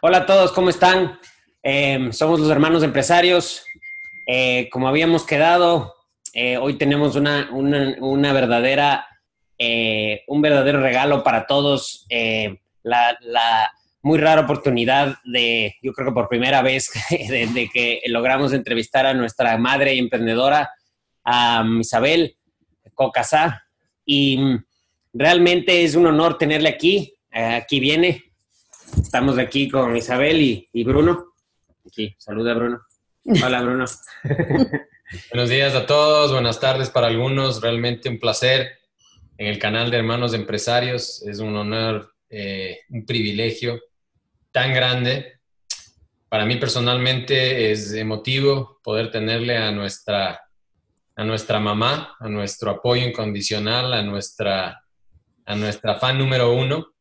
Hola a todos, ¿cómo están? Eh, somos los hermanos empresarios. Eh, como habíamos quedado, eh, hoy tenemos una, una, verdadera, un verdadero regalo para todos. La, muy rara oportunidad de, yo creo que por primera vez, de, que logramos entrevistar a nuestra madre emprendedora, a Isabel Cocasá. Y realmente es un honor tenerle aquí. aquí viene. Estamos aquí con Isabel y, Bruno. Aquí, saluda Bruno. Hola Bruno. Buenos días a todos, buenas tardes para algunos. Realmente un placer en el canal de Hermanos Empresarios. Es un honor, eh, un privilegio tan grande. Para mí personalmente es emotivo poder tenerle a nuestra, a nuestra mamá, a nuestro apoyo incondicional, a nuestra, a nuestra fan número uno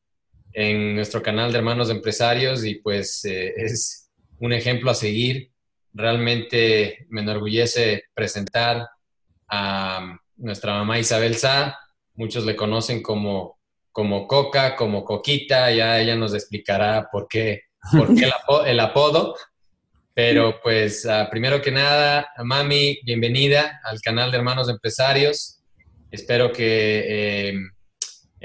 en nuestro canal de Hermanos Empresarios y pues eh, es un ejemplo a seguir. Realmente me enorgullece presentar a nuestra mamá Isabel Sá. Muchos le conocen como como Coca, como Coquita, ya ella nos explicará por qué, por qué el, apodo, Pero pues uh, primero que nada, mami, bienvenida al canal de Hermanos Empresarios. Espero que, eh,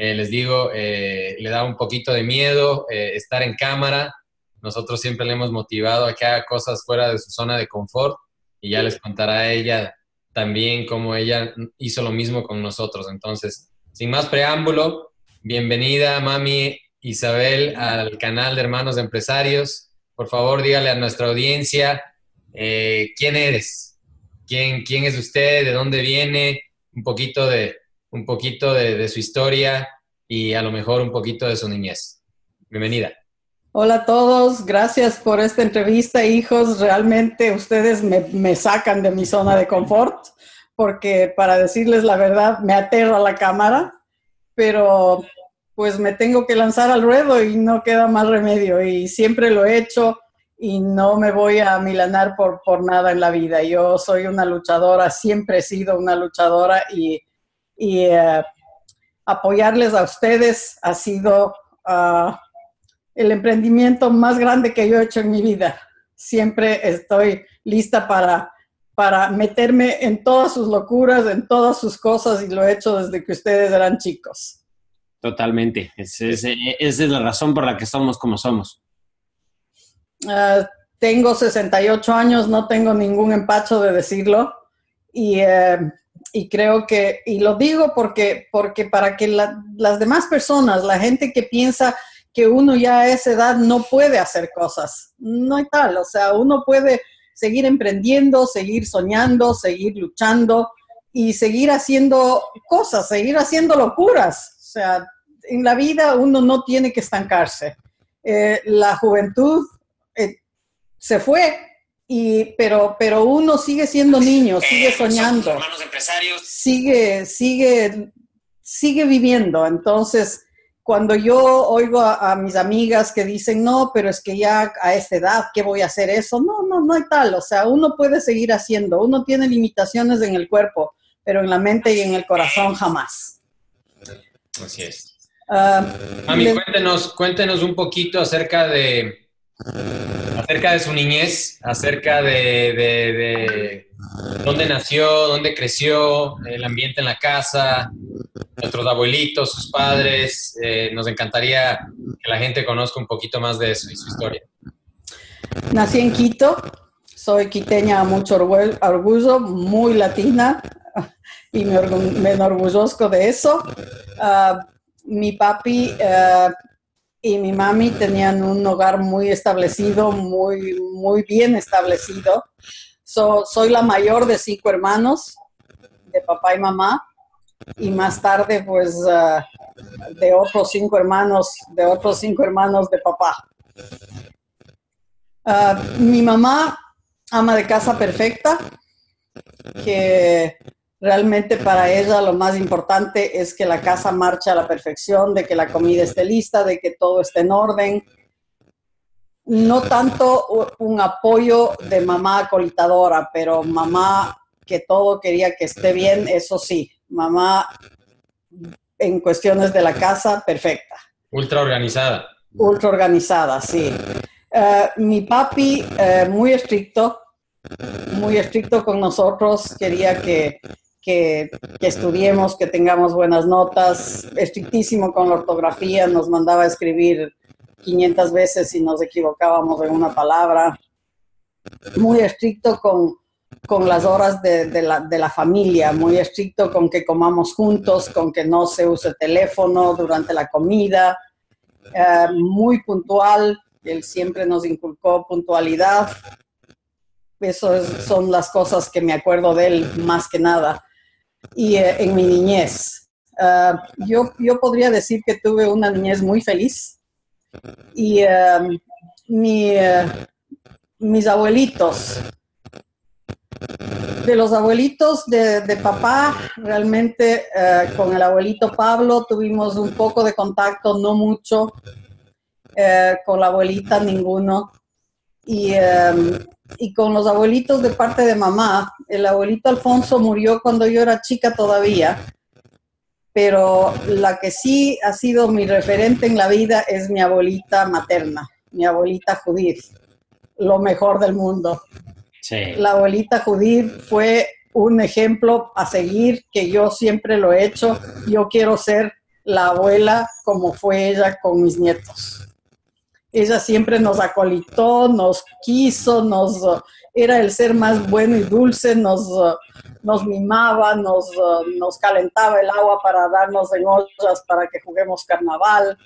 eh, les digo, eh, le da un poquito de miedo eh, estar en cámara. Nosotros siempre le hemos motivado a que haga cosas fuera de su zona de confort y ya les contará a ella también cómo ella hizo lo mismo con nosotros. Entonces, sin más preámbulo, Bienvenida, mami Isabel, al canal de Hermanos Empresarios. Por favor, dígale a nuestra audiencia quién eres, quién, quién es usted, de dónde viene, un poquito, de, un poquito de, su historia y a lo mejor un poquito de su niñez. Bienvenida. Hola a todos, gracias por esta entrevista, hijos. Realmente ustedes me, me, sacan de mi zona de confort, porque para decirles la verdad, me aterra la cámara pero pues me tengo que lanzar al ruedo y no queda más remedio y siempre lo he hecho y no me voy a milanar por, por nada en la vida. Yo soy una luchadora, siempre he sido una luchadora y, y uh, apoyarles a ustedes ha sido uh, el emprendimiento más grande que yo he hecho en mi vida. Siempre estoy lista para, para meterme en todas sus locuras, en todas sus cosas y lo he hecho desde que ustedes eran chicos. Totalmente. Es, es, esa es la razón por la que somos como somos. Uh, tengo 68 años, no tengo ningún empacho de decirlo y, uh, y creo que, y lo digo porque, porque para que la, las demás personas, la gente que piensa que uno ya a esa edad no puede hacer cosas, no hay tal, o sea, uno puede seguir emprendiendo, seguir soñando, seguir luchando y seguir haciendo cosas, seguir haciendo locuras. O sea, en la vida uno no tiene que estancarse. Eh, la juventud eh, se fue, y, pero, pero uno sigue siendo niño, sigue soñando, sigue, sigue, sigue viviendo. Entonces, cuando yo oigo a, a, mis amigas que dicen, no, pero es que ya a esta edad, ¿qué voy a hacer eso? No, no, no hay tal. O sea, uno puede seguir haciendo. Uno tiene limitaciones en el cuerpo, pero en la mente y en el corazón jamás. Así es. Uh, Mami, le... cuéntenos, cuéntenos un poquito acerca de, acerca de su niñez, acerca de, de, de dónde nació, dónde creció, el ambiente en la casa, nuestros abuelitos, sus padres. Eh, nos encantaría que la gente conozca un poquito más de eso y su historia. Nací en Quito, soy quiteña mucho orgullo, muy latina y me, enorgullezco de eso. Uh, mi papi uh, y mi mami tenían un hogar muy establecido, muy, muy bien establecido. So, soy la mayor de cinco hermanos, de papá y mamá y más tarde pues uh, de otros cinco hermanos, de otros cinco hermanos de papá. Uh, mi mamá, ama de casa perfecta, que realmente para ella lo más importante es que la casa marche a la perfección, de que la comida esté lista, de que todo esté en orden. No tanto un apoyo de mamá acolitadora, pero mamá que todo quería que esté bien, eso sí, mamá en cuestiones de la casa, perfecta. Ultra organizada. Ultra organizada, sí. Eh, mi papi, eh, muy estricto, muy estricto con nosotros, quería que, que, que, estudiemos, que tengamos buenas notas, estrictísimo con la ortografía, nos mandaba a escribir 500 veces si nos equivocábamos en una palabra, muy estricto con, con las horas de, de, la, de, la, familia, muy estricto con que comamos juntos, con que no se use teléfono durante la comida, eh, muy puntual, él siempre nos inculcó puntualidad. Esas son las cosas que me acuerdo de él más que nada. Y eh, en mi niñez, uh, yo, yo podría decir que tuve una niñez muy feliz. Y mi, uh, mis abuelitos, de los abuelitos de, de papá, realmente con el abuelito Pablo tuvimos un poco de contacto, no mucho, eh, con la abuelita ninguno. Y, eh, y con los abuelitos de parte de mamá, el abuelito Alfonso murió cuando yo era chica todavía, pero la que sí ha sido mi referente en la vida es mi abuelita materna, mi abuelita Judith, lo mejor del mundo. Sí. La abuelita Judith fue un ejemplo a seguir que yo siempre lo he hecho. Yo quiero ser la abuela como fue ella con mis nietos ella siempre nos acolitó, nos quiso, nos era el ser más bueno y dulce, nos, nos mimaba, nos, nos calentaba el agua para darnos en ollas para que juguemos carnaval,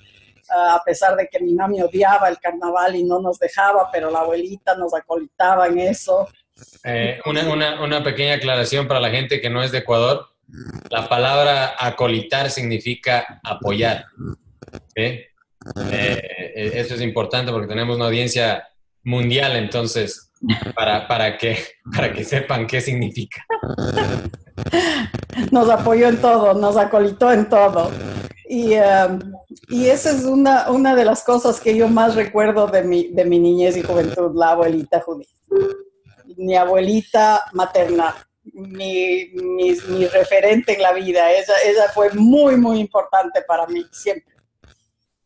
a pesar de que mi mami odiaba el carnaval y no nos dejaba, pero la abuelita nos acolitaba en eso. Eh, una, una, una pequeña aclaración para la gente que no es de Ecuador. La palabra acolitar significa apoyar. Eh, eh, eso es importante porque tenemos una audiencia mundial, entonces, para, para, que, para que sepan qué significa. Nos apoyó en todo, nos acolitó en todo. Y, um, y esa es una, una de las cosas que yo más recuerdo de mi, de mi niñez y juventud, la abuelita Judith. Mi abuelita materna, mi, mi, mi referente en la vida. Ella, ella fue muy, muy importante para mí, siempre.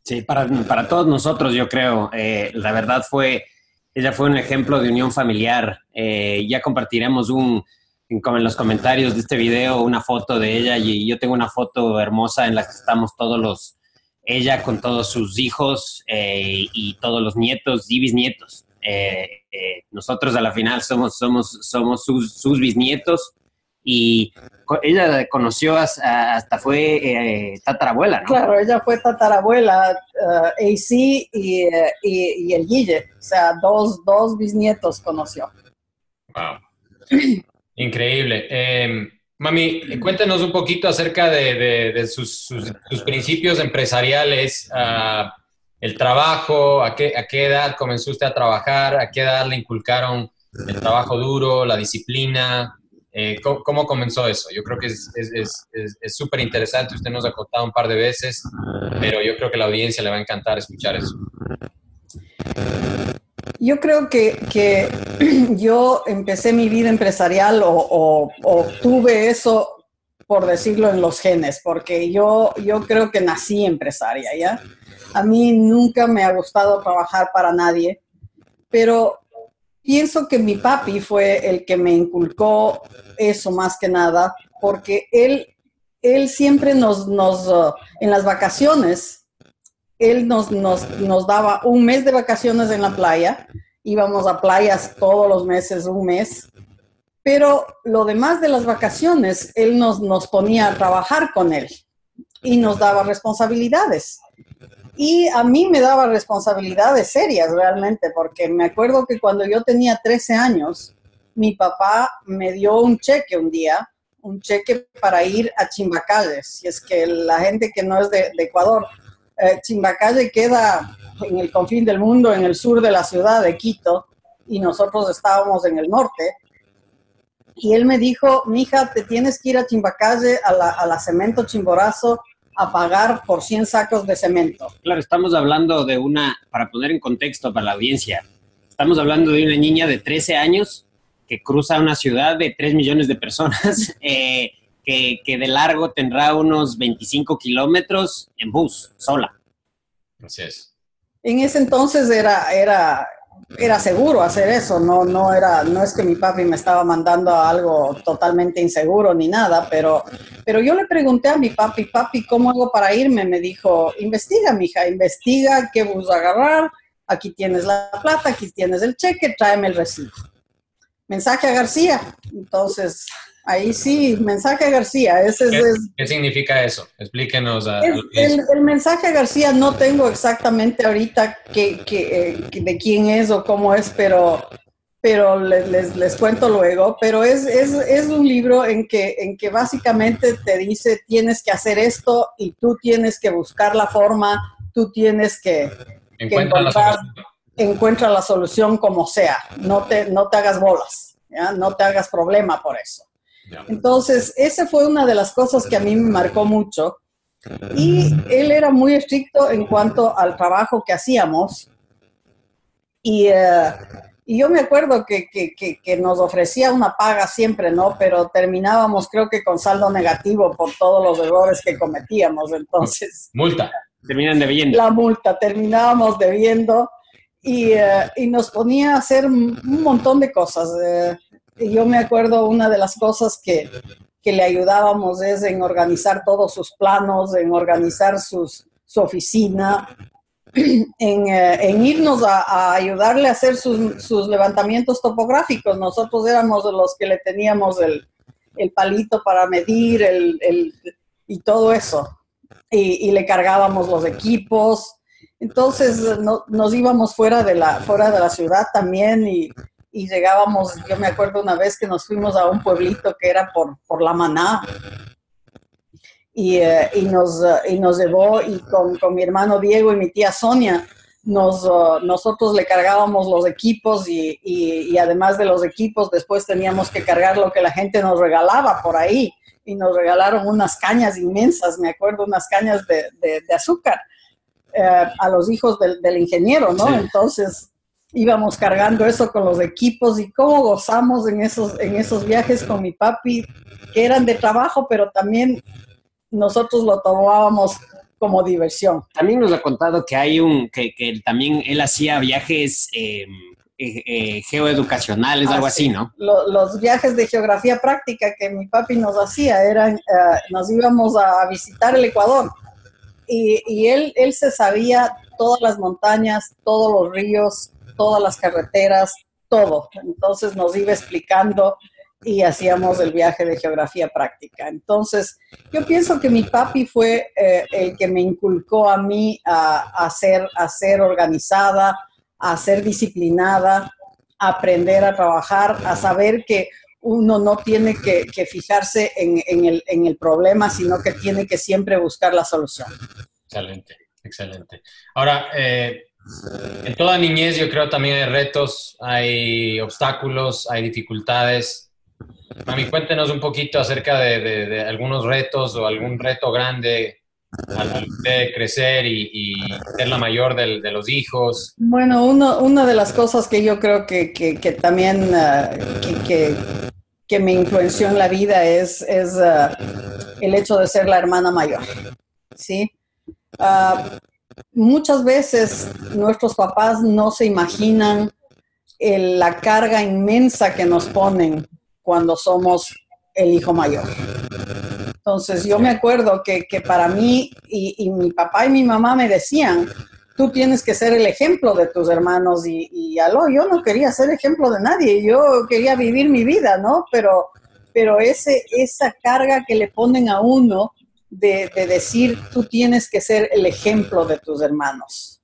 Sí, para, para todos nosotros, yo creo. Eh, la verdad fue, ella fue un ejemplo de unión familiar. Eh, ya compartiremos un, en, los comentarios de este video una foto de ella y yo tengo una foto hermosa en la que estamos todos los, ella con todos sus hijos eh, y todos los nietos y bisnietos. nosotros a la final somos, somos, somos sus, sus bisnietos y ella conoció hasta, hasta fue eh, tatarabuela, ¿no? Claro, ella fue tatarabuela, uh, AC y, y, y, el Guille, o sea, dos, dos bisnietos conoció. Wow. Increíble. Eh, mami, cuéntanos un poquito acerca de, de, de sus, sus, sus, principios empresariales, uh, el trabajo, a qué, a qué edad comenzó usted a trabajar, a qué edad le inculcaron el trabajo duro, la disciplina, eh, ¿cómo, ¿cómo, comenzó eso? Yo creo que es súper interesante. Usted nos ha contado un par de veces, pero yo creo que la audiencia le va a encantar escuchar eso. Yo creo que, que yo empecé mi vida empresarial o, o, o, tuve eso, por decirlo, en los genes, porque yo, yo creo que nací empresaria, ¿ya? A mí nunca me ha gustado trabajar para nadie, pero pienso que mi papi fue el que me inculcó eso más que nada, porque él, él siempre nos, nos uh, en las vacaciones, él nos, nos, nos daba un mes de vacaciones en la playa, íbamos a playas todos los meses, un mes, pero lo demás de las vacaciones, él nos, nos ponía a trabajar con él y nos daba responsabilidades. Y a mí me daba responsabilidades serias realmente, porque me acuerdo que cuando yo tenía 13 años, mi papá me dio un cheque un día, un cheque para ir a Chimbacalle, si es que la gente que no es de, de Ecuador, eh, Chimbacalle queda en el confín del mundo, en el sur de la ciudad de Quito, y nosotros estábamos en el norte. Y él me dijo, mija, te tienes que ir a Chimbacalle, a la, a la Cemento Chimborazo, a pagar por 100 sacos de cemento. Claro, estamos hablando de una, para poner en contexto para la audiencia, estamos hablando de una niña de 13 años que cruza una ciudad de 3 millones de personas, eh, que, que, de largo tendrá unos 25 kilómetros en bus, sola. Así es. en ese entonces era, era, era seguro hacer eso, no, no, era, no es que mi papi me estaba mandando a algo totalmente inseguro ni nada, pero, pero yo le pregunté a mi papi, papi, ¿cómo hago para irme? Me dijo, investiga, mija, investiga qué bus agarrar, aquí tienes la plata, aquí tienes el cheque, tráeme el recibo. Mensaje a García. Entonces, ahí sí, mensaje García. Ese ¿Qué, es, qué significa eso? Explíquenos. A, es- el, el mensaje García no tengo exactamente ahorita que, que, eh, de quién es o cómo es, pero, pero les, les, les cuento luego. Pero es, es, es un libro en que, en que básicamente te dice tienes que hacer esto y tú tienes que buscar la forma, tú tienes que, Encuentra la encontrar- solución. encuentra la solución como sea. No te, no te hagas bolas, ¿ya? no te hagas problema por eso. Entonces, esa fue una de las cosas que a mí me marcó mucho. Y él era muy estricto en cuanto al trabajo que hacíamos. Y, eh, y yo me acuerdo que, que- que- que nos ofrecía una paga siempre, ¿no? Pero terminábamos, creo que con saldo negativo por todos los errores que cometíamos. Entonces, Multa. Terminan debiendo. la multa, terminábamos debiendo y, eh, y nos ponía a hacer un montón de cosas. y yo me acuerdo una de las cosas que, que le ayudábamos es en organizar todos sus planos, en organizar sus, su oficina, en, eh, en irnos a, a ayudarle a hacer sus, sus levantamientos topográficos. Nosotros éramos los que le teníamos el, el palito para medir el, el- y todo eso y, y le cargábamos los equipos. Entonces no- nos íbamos fuera de la, fuera de la ciudad también y, y llegábamos, yo me acuerdo una vez que nos fuimos a un pueblito que era por, por la maná y, eh, y, nos, eh, y nos llevó y con, con mi hermano Diego y mi tía Sonia. Nos, uh, nosotros le cargábamos los equipos y, y- y además de los equipos después teníamos que cargar lo que la gente nos regalaba por ahí y nos regalaron unas cañas inmensas, me acuerdo, unas cañas de, de- de azúcar eh, a los hijos del, del ingeniero, ¿no? Sí. Entonces íbamos cargando eso con los equipos y cómo gozamos en esos, en esos viajes con mi papi, que eran de trabajo, pero también nosotros lo tomábamos como diversión. También nos ha contado que hay un, que, que también él hacía viajes eh, eh, eh, geoeducacionales, Ah, algo sí. así, ¿no? Lo- los viajes de geografía práctica que mi papi nos hacía eran, eh, nos íbamos a visitar el Ecuador y, y él, él se sabía todas las montañas, todos los ríos, todas las carreteras, todo. Entonces nos iba explicando y hacíamos el viaje de geografía práctica. Entonces, yo pienso que mi papi fue eh, el que me inculcó a mí a, a ser, organizada, a ser disciplinada, a aprender a trabajar, a saber que uno no tiene que, fijarse en, en el, en el problema, sino que tiene que siempre buscar la solución. Excelente, excelente. Ahora, eh, en toda niñez yo creo también hay retos, hay obstáculos, hay dificultades. Mami, cuéntenos un poquito acerca de, de- de algunos retos o algún reto grande al usted crecer y, y ser la mayor del- de los hijos. Bueno, uno, una de las cosas que yo creo que, que- que también ah, que, que- que me influenció en la vida es, es ah, el hecho de ser la hermana mayor. ¿sí? Ah, muchas veces nuestros papás no se imaginan el- la carga inmensa que nos ponen cuando somos el hijo mayor. Entonces yo me acuerdo que, que para mí y, mi papá y mi mamá me decían, tú tienes que ser el ejemplo de tus hermanos y, y aló, yo no quería ser ejemplo de nadie, yo quería vivir mi vida, ¿no? Pero, pero ese, esa carga que le ponen a uno de, de decir, tú tienes que ser el ejemplo de tus hermanos.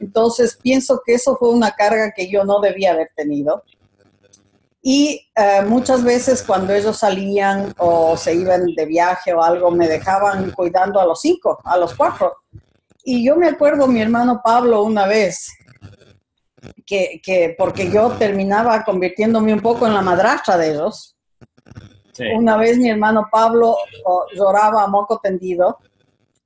Entonces pienso que eso fue una carga que yo no debía haber tenido. Y eh, muchas veces cuando ellos salían o se iban de viaje o algo, me dejaban cuidando a los cinco, a los cuatro. Y yo me acuerdo mi hermano Pablo una vez, que, que porque yo terminaba convirtiéndome un poco en la madrastra de ellos. Sí. Una vez mi hermano Pablo oh, lloraba a moco tendido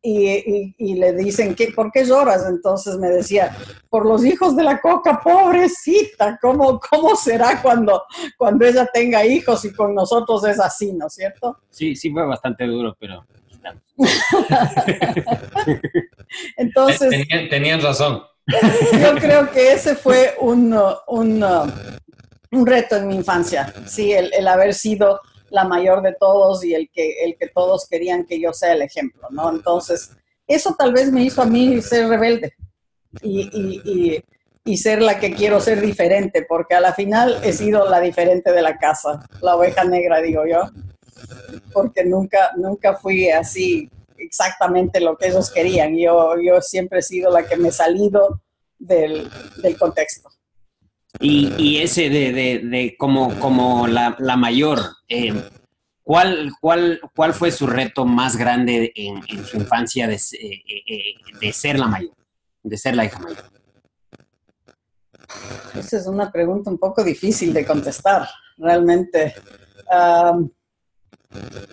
y, y- y le dicen, ¿qué, ¿por qué lloras? Entonces me decía, por los hijos de la coca, pobrecita, ¿cómo, cómo será cuando, cuando ella tenga hijos y con nosotros es así, ¿no es cierto? Sí, sí fue bastante duro, pero Entonces, Tenían, tenían razón. yo creo que ese fue un, un, un reto en mi infancia, sí, el, el, haber sido la mayor de todos y el que, el que todos querían que yo sea el ejemplo, ¿no? Entonces, eso tal vez me hizo a mí ser rebelde y, y, y, ser la que quiero ser diferente, porque a la final he sido la diferente de la casa, la oveja negra, digo yo, porque nunca, nunca fui así exactamente lo que ellos querían. Yo, yo siempre he sido la que me he salido del, del contexto. Y, ese de, de, como, como la, la mayor, eh, ¿cuál, cuál, ¿cuál fue su reto más grande en, en su infancia de, eh, eh, de, ser la mayor, de ser la hija mayor? Esa es una pregunta un poco difícil de contestar, realmente.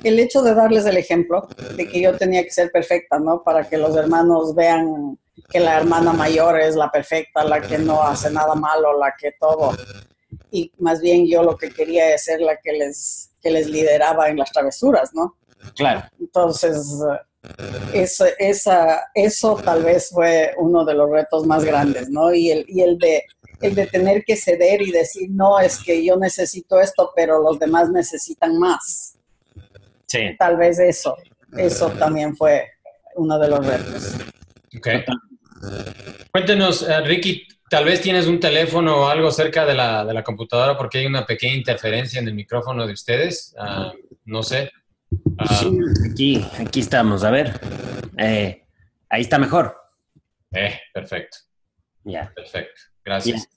El hecho de darles el ejemplo de que yo tenía que ser perfecta, ¿no? Para que los hermanos vean que la hermana mayor es la perfecta, la que no hace nada malo, la que todo. Y más bien yo lo que quería es ser la que les, que les lideraba en las travesuras, ¿no? Claro. Entonces, eso, esa, eso tal vez fue uno de los retos más grandes, ¿no? Y el, y el, de, el de tener que ceder y decir, no, es que yo necesito esto, pero los demás necesitan más. Sí. Tal vez eso, eso también fue uno de los retos. Okay. Cuéntenos, eh, Ricky, tal vez tienes un teléfono o algo cerca de la, de la, computadora porque hay una pequeña interferencia en el micrófono de ustedes. Uh, no sé. Uh, sí, aquí, aquí estamos. A ver. Eh, ahí está mejor. Eh, perfecto. Ya. Yeah. Perfecto. Gracias.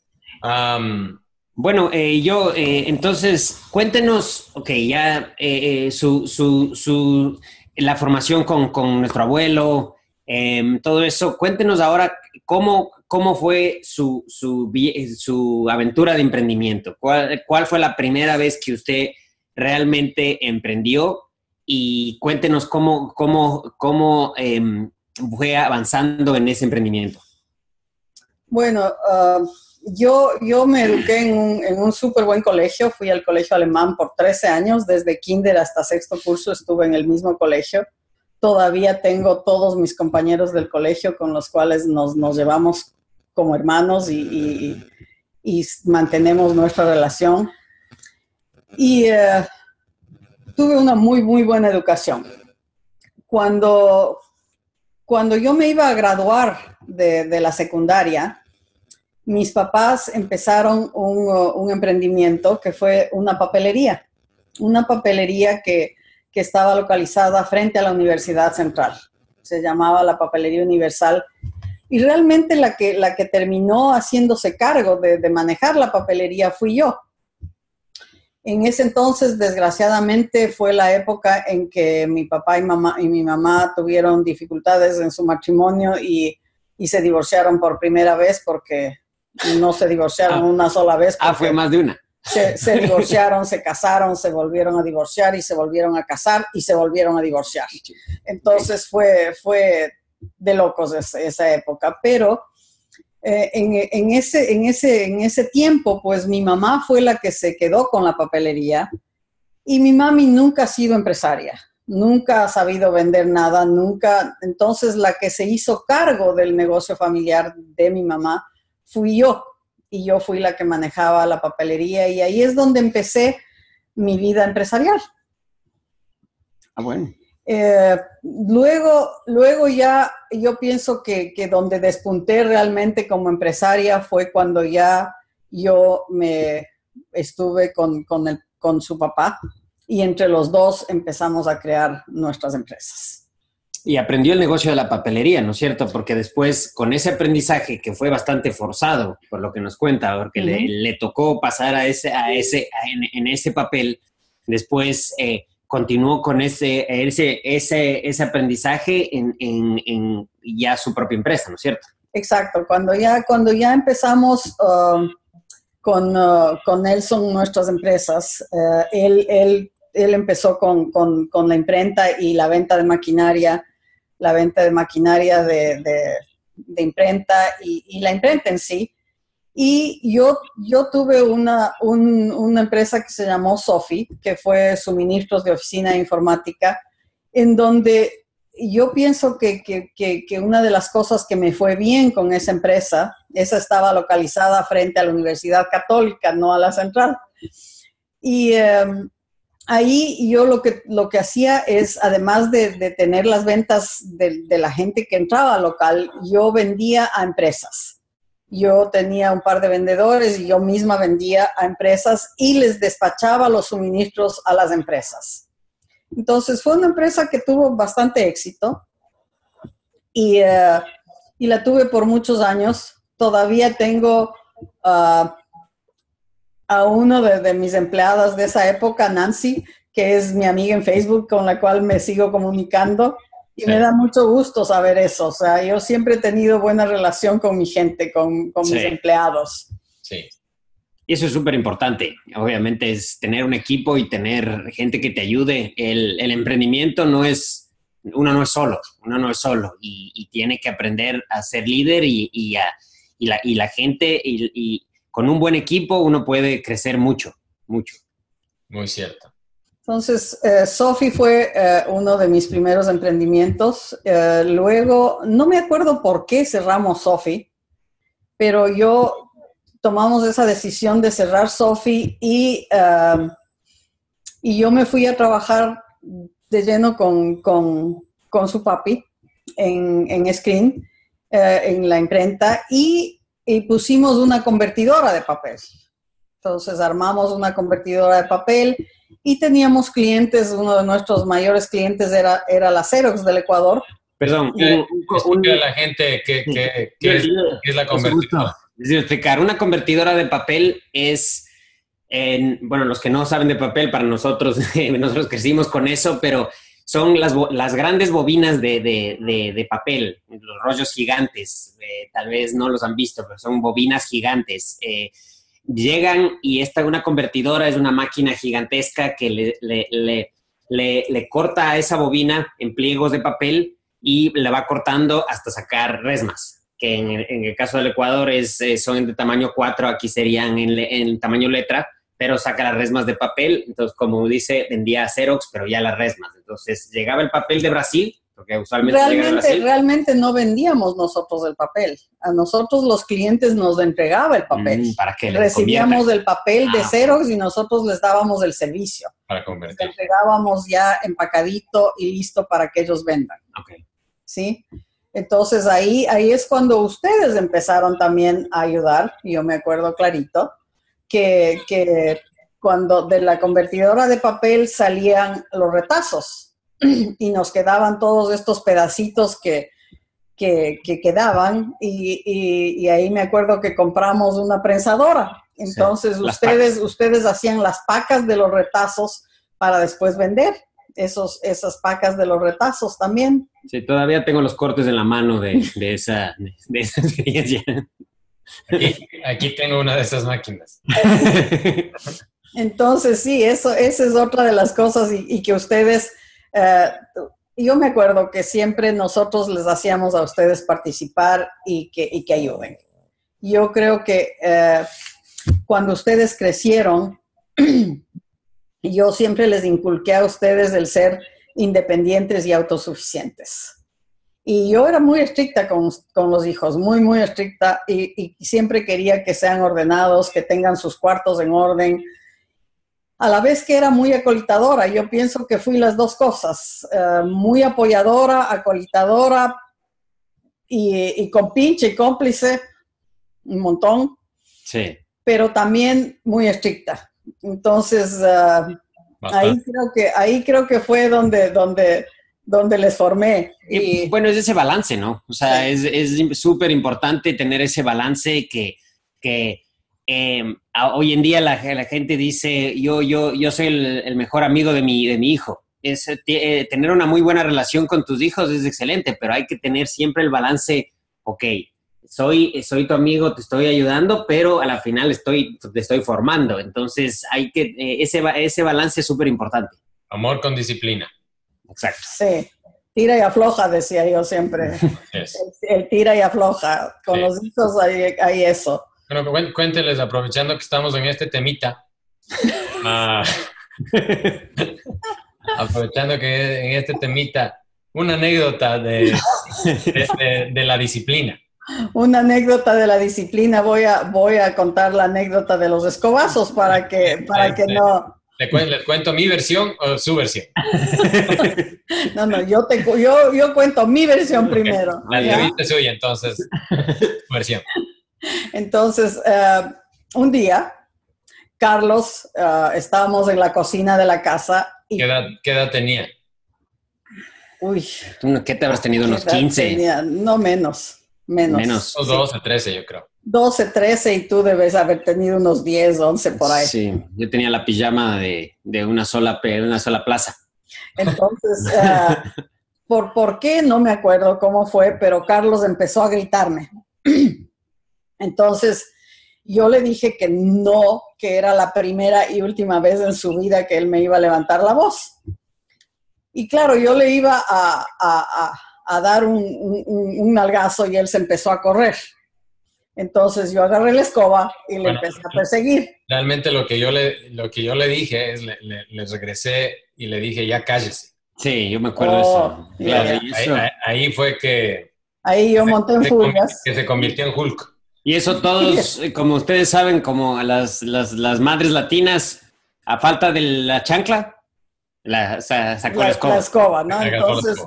Yeah. Um, bueno, eh, yo, eh, entonces, cuéntenos, ok, ya eh, su, su, su, la formación con, con nuestro abuelo, eh, todo eso. Cuéntenos ahora cómo, cómo fue su, su, su aventura de emprendimiento. ¿Cuál, ¿Cuál, fue la primera vez que usted realmente emprendió? Y cuéntenos cómo, cómo, cómo eh, fue avanzando en ese emprendimiento. Bueno, uh, yo, yo me eduqué en un, en un súper buen colegio. Fui al colegio alemán por 13 años. Desde kinder hasta sexto curso estuve en el mismo colegio todavía tengo todos mis compañeros del colegio con los cuales nos, nos llevamos como hermanos y, y, y, mantenemos nuestra relación. Y uh, tuve una muy, muy buena educación. Cuando, cuando yo me iba a graduar de, de la secundaria, mis papás empezaron un, un emprendimiento que fue una papelería, una papelería que estaba localizada frente a la Universidad Central. Se llamaba la Papelería Universal. Y realmente la que, la que terminó haciéndose cargo de, manejar la papelería fui yo. En ese entonces, desgraciadamente, fue la época en que mi papá y mi mamá tuvieron dificultades en su matrimonio y, y se divorciaron por primera vez porque no se divorciaron ah, una sola vez. Ah, fue más de una se, se, divorciaron, se casaron, se volvieron a divorciar y se volvieron a casar y se volvieron a divorciar. Entonces fue, fue de locos esa, esa época, pero eh, en, en, ese, en, ese, en ese tiempo, pues mi mamá fue la que se quedó con la papelería y mi mami nunca ha sido empresaria, nunca ha sabido vender nada, nunca, entonces la que se hizo cargo del negocio familiar de mi mamá fui yo y yo fui la que manejaba la papelería y ahí es donde empecé mi vida empresarial. Ah, bueno. Eh, luego, luego ya yo pienso que, que, donde despunté realmente como empresaria fue cuando ya yo me estuve con, con, el, con su papá y entre los dos empezamos a crear nuestras empresas. Y aprendió el negocio de la papelería, ¿no es cierto? Porque después, con ese aprendizaje que fue bastante forzado, por lo que nos cuenta, porque uh -huh. le, le, tocó pasar a ese, a ese, en, en ese papel, después eh, continuó con ese, ese, ese, ese aprendizaje en, en, en, ya su propia empresa, ¿no es cierto? Exacto, cuando ya, cuando ya empezamos uh, con, uh, con Nelson, nuestras empresas, uh, él, él, él, empezó con, con, con, la imprenta y la venta de maquinaria la venta de maquinaria de, de, imprenta y, la imprenta en sí. Y yo, yo tuve una, un, una empresa que se llamó Sofi, que fue suministros de oficina de informática, en donde yo pienso que, una de las cosas que me fue bien con esa empresa, esa estaba localizada frente a la Universidad Católica, no a la central. Y em, ahí yo lo que, lo que hacía es, además de, tener las ventas de, la gente que entraba al local, yo vendía a empresas. Yo tenía un par de vendedores y yo misma vendía a empresas y les despachaba los suministros a las empresas. Entonces fue una empresa que tuvo bastante éxito y, eh, y la tuve por muchos años. Todavía tengo ah, a uno de, mis empleadas de esa época, Nancy, que es mi amiga en Facebook con la cual me sigo comunicando. Y me da mucho gusto saber eso. O sea, yo siempre he tenido buena relación con mi gente, con, con mis empleados. Sí. Y eso es súper importante. Obviamente es tener un equipo y tener gente que te ayude. El, el, emprendimiento no es, uno no es solo, uno no es solo y, y tiene que aprender a ser líder y, y, a, y la, y la gente y, con un buen equipo uno puede crecer mucho, mucho. Muy cierto. Entonces, eh, Sofi fue eh, uno de mis primeros emprendimientos. Eh, luego, no me acuerdo por qué cerramos Sofi, pero yo tomamos esa decisión de cerrar Sofi y, um, y yo me fui a trabajar de lleno con, con, con su papi en, en Screen, eh, en la imprenta, y, y, pusimos una convertidora de papel. Entonces armamos una convertidora de papel y teníamos clientes, uno de nuestros mayores clientes era, era la Xerox del Ecuador. Perdón, un, la gente qué, es, es, la convertidora. Explicar, una convertidora de papel es, en, bueno, los que no saben de papel, para nosotros, nosotros crecimos con eso, pero son las, grandes bobinas de, papel, los rollos gigantes, eh, tal vez no los han visto, pero son bobinas gigantes. Eh, llegan y esta una convertidora es una máquina gigantesca que le, corta a esa bobina en pliegos de papel y le va cortando hasta sacar resmas que en el, caso del Ecuador es, eh, son de tamaño 4, aquí serían en, tamaño letra, pero saca las resmas de papel. Entonces, como dice, vendía Xerox, pero ya las resmas. Entonces, llegaba el papel de Brasil, porque usualmente realmente, Brasil. Realmente no vendíamos nosotros el papel. A nosotros los clientes nos entregaba el papel. Mm, para que Recibíamos el papel de ah, Xerox y nosotros les dábamos el servicio. Para convertir. entregábamos ya empacadito y listo para que ellos vendan. Okay. ¿Sí? Entonces ahí, ahí es cuando ustedes empezaron también a ayudar, yo me acuerdo clarito, que, que cuando de la convertidora de papel salían los retazos y nos quedaban todos estos pedacitos que, que, quedaban y, y, ahí me acuerdo que compramos una prensadora. Entonces ustedes, ustedes hacían las pacas de los retazos para después vender esos, esas pacas de los retazos también. Sí, todavía tengo los cortes en la mano de, de esa, de esa experiencia. Aquí, tengo una de esas máquinas. Entonces, sí, eso, esa es otra de las cosas y, que ustedes, eh, yo me acuerdo que siempre nosotros les hacíamos a ustedes participar y que, y que ayuden. Yo creo que eh, cuando ustedes crecieron, yo siempre les inculqué a ustedes el ser independientes y autosuficientes. Y yo era muy estricta con, los hijos, muy, muy estricta, y, siempre quería que sean ordenados, que tengan sus cuartos en orden. A la vez que era muy acolitadora, yo pienso que fui las dos cosas, eh, muy apoyadora, acolitadora y, con pinche y cómplice, un montón. Sí. Pero también muy estricta. Entonces, ah, ahí, creo que, ahí creo que fue donde, donde, donde les formé. Y, bueno, es ese balance, ¿no? O sea, es súper importante tener ese balance que, que em, hoy en día la, gente dice, yo, yo, yo soy el, mejor amigo de mi, de mi hijo. Es, eh, tener una muy buena relación con tus hijos es excelente, pero hay que tener siempre el balance, ok, soy, soy tu amigo, te estoy ayudando, pero a la final estoy, te estoy formando. Entonces, hay que, eh, ese, ese balance es súper importante. Amor con disciplina. Exacto. Sí, tira y afloja, decía yo siempre. El, tira y afloja. Con los hijos hay, hay, eso. Bueno, cuénteles, aprovechando que estamos en este temita. Ah, aprovechando que en este temita, una anécdota de, de, la disciplina. Una anécdota de la disciplina. Voy a, voy a contar la anécdota de los escobazos para que, para que no... ¿Les cuento mi versión o su versión? No, no, yo, te, yo, yo cuento mi versión primero. La entrevista suya, entonces, versión. Entonces, eh, un día, Carlos, eh, estábamos en la cocina de la casa. Y, ¿Qué, edad, tenía? Uy. ¿Qué te habrás tenido? ¿Unos 15? no menos, menos. Menos. 12, 13, yo creo. 12, 13 y tú debes haber tenido unos 10, 11 por ahí. Sí, yo tenía la pijama de, una, sola, una sola plaza. Entonces, uh, ¿por, ¿por qué? No me acuerdo cómo fue, pero Carlos empezó a gritarme. Entonces, yo le dije que no, que era la primera y última vez en su vida que él me iba a levantar la voz. Y claro, yo le iba a, a, a, dar un, un, un, nalgazo y él se empezó a correr. Entonces yo agarré la escoba y le empecé a perseguir. Realmente lo que yo le, lo que yo le dije es, le, le, regresé y le dije, ya cállese. Sí, yo me acuerdo de eso. Oh, ahí, fue que... Ahí yo monté en furias. Que se convirtió en Hulk. Y eso todos, como ustedes saben, como las, las, las madres latinas, a falta de la chancla, la, sacó la, escoba. La escoba, ¿no? Entonces,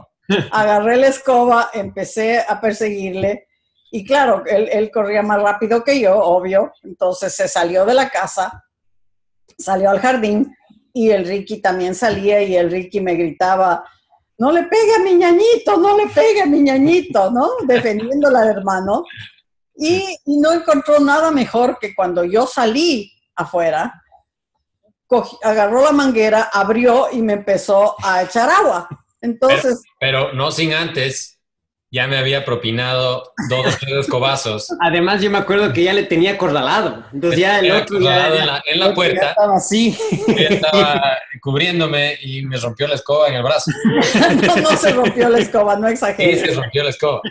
agarré la escoba, empecé a perseguirle y claro, él, corría más rápido que yo, obvio. Entonces se salió de la casa, salió al jardín y el Ricky también salía y el Ricky me gritaba, no le pegue a mi ñañito, no le pegue a mi ñañito, ¿no? Defendiéndola al hermano. Y, no encontró nada mejor que cuando yo salí afuera, agarró la manguera, abrió y me empezó a echar agua. Entonces... pero no sin antes ya me había propinado dos o tres escobazos. Además, yo me acuerdo que ya le tenía cordalado. Entonces ya el otro ya, en la, puerta. Estaba así. Estaba cubriéndome y me rompió la escoba en el brazo. no, no se rompió la escoba, no exageres. Sí, se rompió la escoba.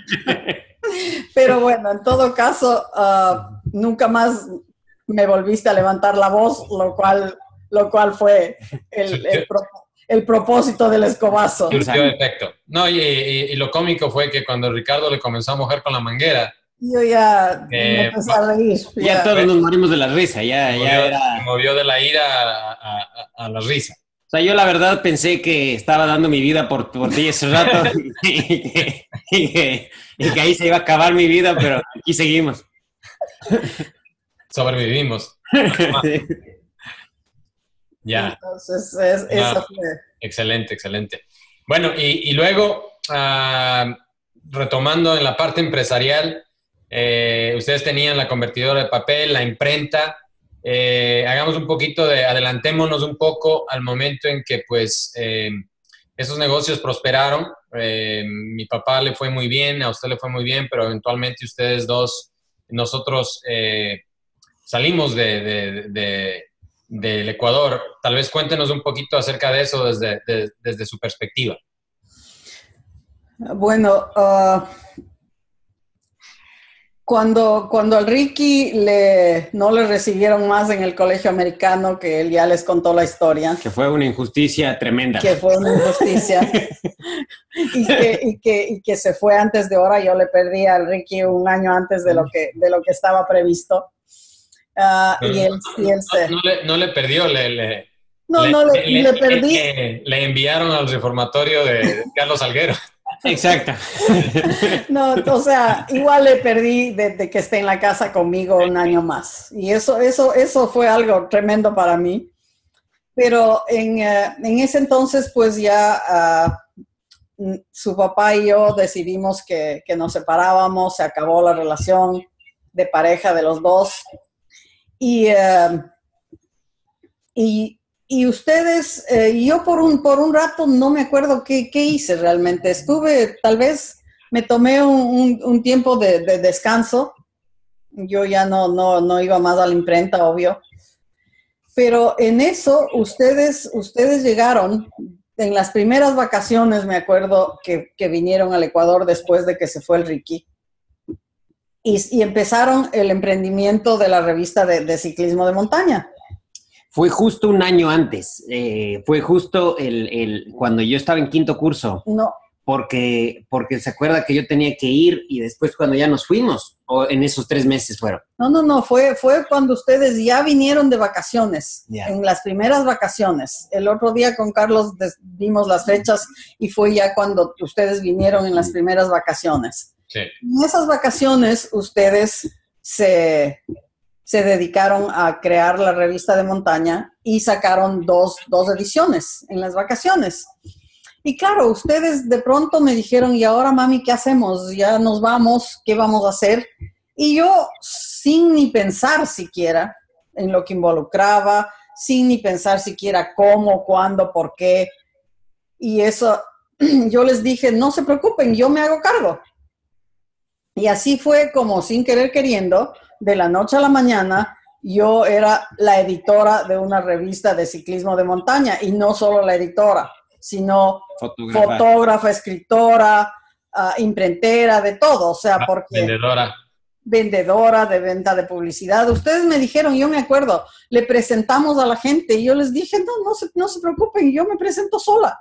Pero bueno, en todo caso, uh, nunca más me volviste a levantar la voz, lo cual, lo cual fue el, el, el propósito del escobazo. Surgió efecto. No, y, lo cómico fue que cuando Ricardo le comenzó a mojar con la manguera. Yo ya me empecé a reír. Ya, todos nos morimos de la risa, ya, movió, ya era... movió de la ira a, la risa. O sea, yo la verdad pensé que estaba dando mi vida por, por ti ese rato y, que, ahí se iba a acabar mi vida, pero aquí seguimos. Sobrevivimos. Ya. Entonces, es, eso fue. Excelente, excelente. Bueno, y, luego, ah, retomando en la parte empresarial, eh, ustedes tenían la convertidora de papel, la imprenta. Eh, hagamos un poquito de, adelantémonos un poco al momento en que, pues, eh, esos negocios prosperaron. mi papá le fue muy bien, a usted le fue muy bien, pero eventualmente ustedes dos, nosotros salimos de del Ecuador. Tal vez cuéntenos un poquito acerca de eso desde, desde su perspectiva. Bueno, ah, cuando, cuando al Ricky le, no le recibieron más en el colegio americano, que él ya les contó la historia. Que fue una injusticia tremenda. Que fue una injusticia. y, que, y, que, y, que, se fue antes de hora. Yo le perdí al Ricky un año antes de lo que, de lo que estaba previsto. Ah, y él, no, le, perdió, le, no, no le, perdí. Le, enviaron al reformatorio de Carlos Alguero. Exacto. No, o sea, igual le perdí desde que esté en la casa conmigo un año más. Y eso, eso, eso fue algo tremendo para mí. Pero en, eh, en ese entonces, pues ya ah, su papá y yo decidimos que, que nos separábamos, se acabó la relación de pareja de los dos y, eh, y, y, ustedes, eh, yo por un, por un rato no me acuerdo qué, qué hice realmente. Estuve, tal vez me tomé un, un, tiempo de, de, descanso. Yo ya no, no, no iba más a la imprenta, obvio. Pero en eso, ustedes, ustedes llegaron, en las primeras vacaciones, me acuerdo que, que vinieron al Ecuador después de que se fue el Ricky y, empezaron el emprendimiento de la revista de, ciclismo de montaña. Fue justo un año antes, eh, fue justo el, el, cuando yo estaba en quinto curso. No, porque, porque se acuerda que yo tenía que ir y después cuando ya nos fuimos, o en esos tres meses fueron. No, no, no, fue, fue cuando ustedes ya vinieron de vacaciones, en las primeras vacaciones. El otro día con Carlos vimos las fechas y fue ya cuando ustedes vinieron en las primeras vacaciones. En esas vacaciones ustedes se, se dedicaron a crear la revista de montaña y sacaron dos, dos ediciones en las vacaciones. Y claro, ustedes de pronto me dijeron, y ahora mami, ¿qué hacemos? Ya nos vamos, ¿qué vamos a hacer? Y yo, sin ni pensar siquiera en lo que involucraba, sin ni pensar siquiera cómo, cuándo, por qué, y eso, yo les dije, no se preocupen, yo me hago cargo. Y así fue como sin querer queriendo, de la noche a la mañana, yo era la editora de una revista de ciclismo de montaña y no solo la editora sino fotógrafa, escritora, uh, imprentera, de todo, o sea, ah, porque... Vendedora. Vendedora de venta de publicidad. Ustedes me dijeron, yo me acuerdo, le presentamos a la gente y yo les dije, no, no se, no se preocupen, yo me presento sola.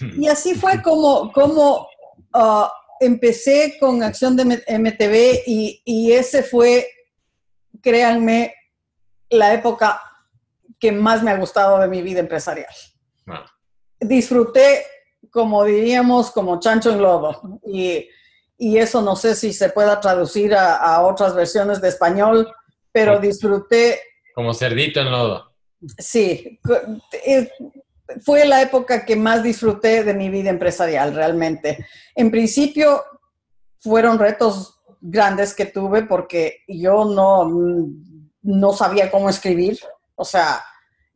Y así fue como, como uh, empecé con Acción de MTV y, y ese fue, créanme, la época que más me ha gustado de mi vida empresarial disfruté, como diríamos, como chancho en lodo. Y, y eso no sé si se pueda traducir a, otras versiones de español, pero disfruté. Como cerdito en lodo. Sí, eh, fue la época que más disfruté de mi vida empresarial, realmente. En principio, fueron retos grandes que tuve porque yo no, no sabía cómo escribir. O sea,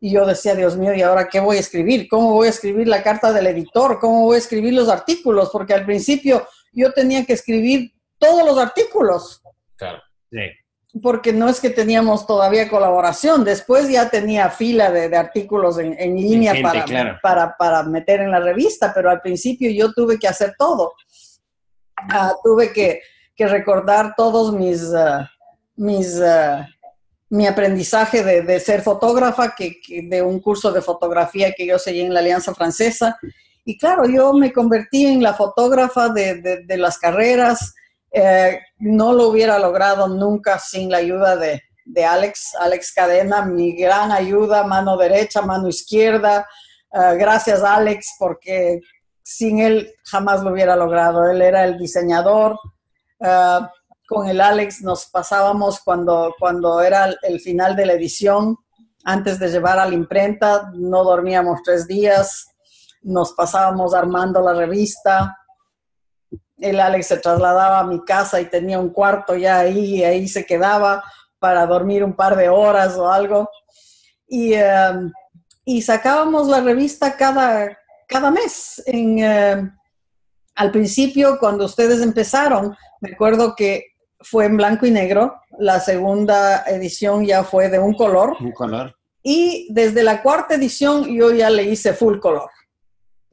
y yo decía, Dios mío, ¿y ahora qué voy a escribir? ¿Cómo voy a escribir la carta del editor? ¿Cómo voy a escribir los artículos? Porque al principio yo tenía que escribir todos los artículos. Claro, sí. Porque no es que teníamos todavía colaboración, después ya tenía fila de, artículos en, línea para, para, para, meter en la revista, pero al principio yo tuve que hacer todo. Ah, tuve que, que, recordar todos mis, ah, mis ah, mi aprendizaje de, ser fotógrafa, que, de un curso de fotografía que yo seguí en la Alianza Francesa. Y claro, yo me convertí en la fotógrafa de, las carreras. Eh, no lo hubiera logrado nunca sin la ayuda de, Alex, Alex Cadena, mi gran ayuda, mano derecha, mano izquierda. Eh, gracias Alex, porque sin él jamás lo hubiera logrado. Él era el diseñador. Eh, con el Alex nos pasábamos cuando, cuando era el final de la edición, antes de llevar a la imprenta, no dormíamos tres días, nos pasábamos armando la revista. El Alex se trasladaba a mi casa y tenía un cuarto ya ahí, y ahí se quedaba para dormir un par de horas o algo. Y, em, y sacábamos la revista cada, cada mes. En, em, al principio, cuando ustedes empezaron, me acuerdo que fue en blanco y negro, la segunda edición ya fue de un color. Un color. Y desde la cuarta edición yo ya le hice full color.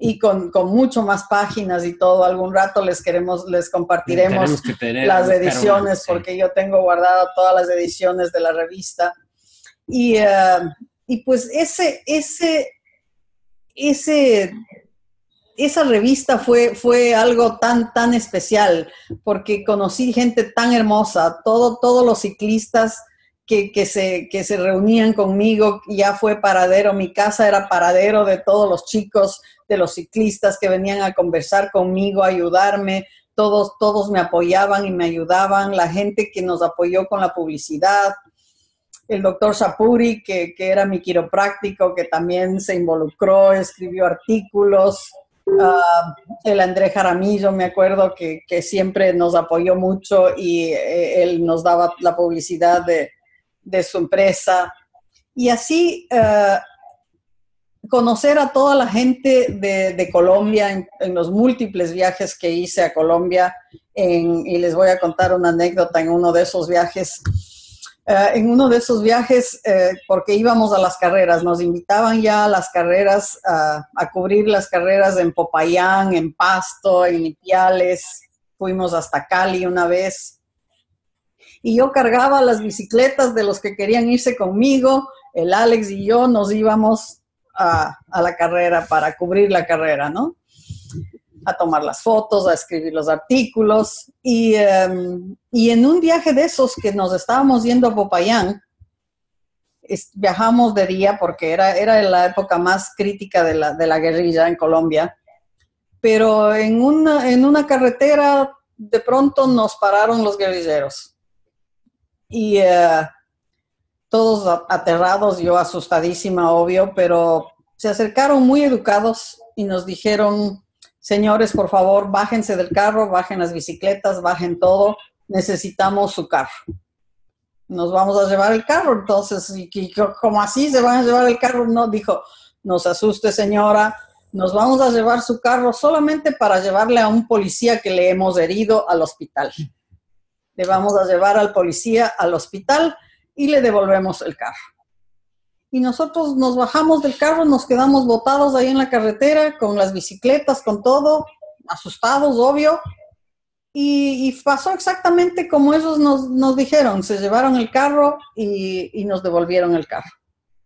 Y con, con mucho más páginas y todo, algún rato les queremos, les compartiremos las ediciones, porque yo tengo guardado todas las ediciones de la revista. Y, eh, y pues ese, ese, ese esa revista fue, fue algo tan, tan especial, porque conocí gente tan hermosa, todo, todos los ciclistas que, que, se, que se reunían conmigo, ya fue paradero, mi casa era paradero de todos los chicos, de los ciclistas que venían a conversar conmigo, a ayudarme, todos, todos me apoyaban y me ayudaban, la gente que nos apoyó con la publicidad, el doctor Sapuri, que, que, era mi quiropráctico, que también se involucró, escribió artículos, Ah, el André Jaramillo, me acuerdo que, siempre nos apoyó mucho y eh, él nos daba la publicidad de, su empresa. Y así eh, conocer a toda la gente de, Colombia en, los múltiples viajes que hice a Colombia. y les voy a contar una anécdota en uno de esos viajes eh, en uno de esos viajes, eh, porque íbamos a las carreras, nos invitaban ya a las carreras, a cubrir las carreras en Popayán, en Pasto, en Ipiales, fuimos hasta Cali una vez. Y yo cargaba las bicicletas de los que querían irse conmigo, el Alex y yo nos íbamos a, la carrera para cubrir la carrera, ¿no? a tomar las fotos, a escribir los artículos. Y, em, y en un viaje de esos que nos estábamos yendo a Popayán, viajamos de día porque era, era la época más crítica de la, de la guerrilla en Colombia, pero en una, en una carretera de pronto nos pararon los guerrilleros. Y eh, todos aterrados, yo asustadísima, obvio, pero se acercaron muy educados y nos dijeron, señores, por favor, bájense del carro, bajen las bicicletas, bajen todo, necesitamos su carro. Nos vamos a llevar el carro, entonces, y, como así se van a llevar el carro, no, dijo, nos asuste señora, nos vamos a llevar su carro solamente para llevarle a un policía que le hemos herido al hospital. Le vamos a llevar al policía al hospital y le devolvemos el carro. Y nosotros nos bajamos del carro, nos quedamos botados ahí en la carretera con las bicicletas, con todo, asustados, obvio. Y, pasó exactamente como ellos nos, dijeron. Se llevaron el carro y, nos devolvieron el carro.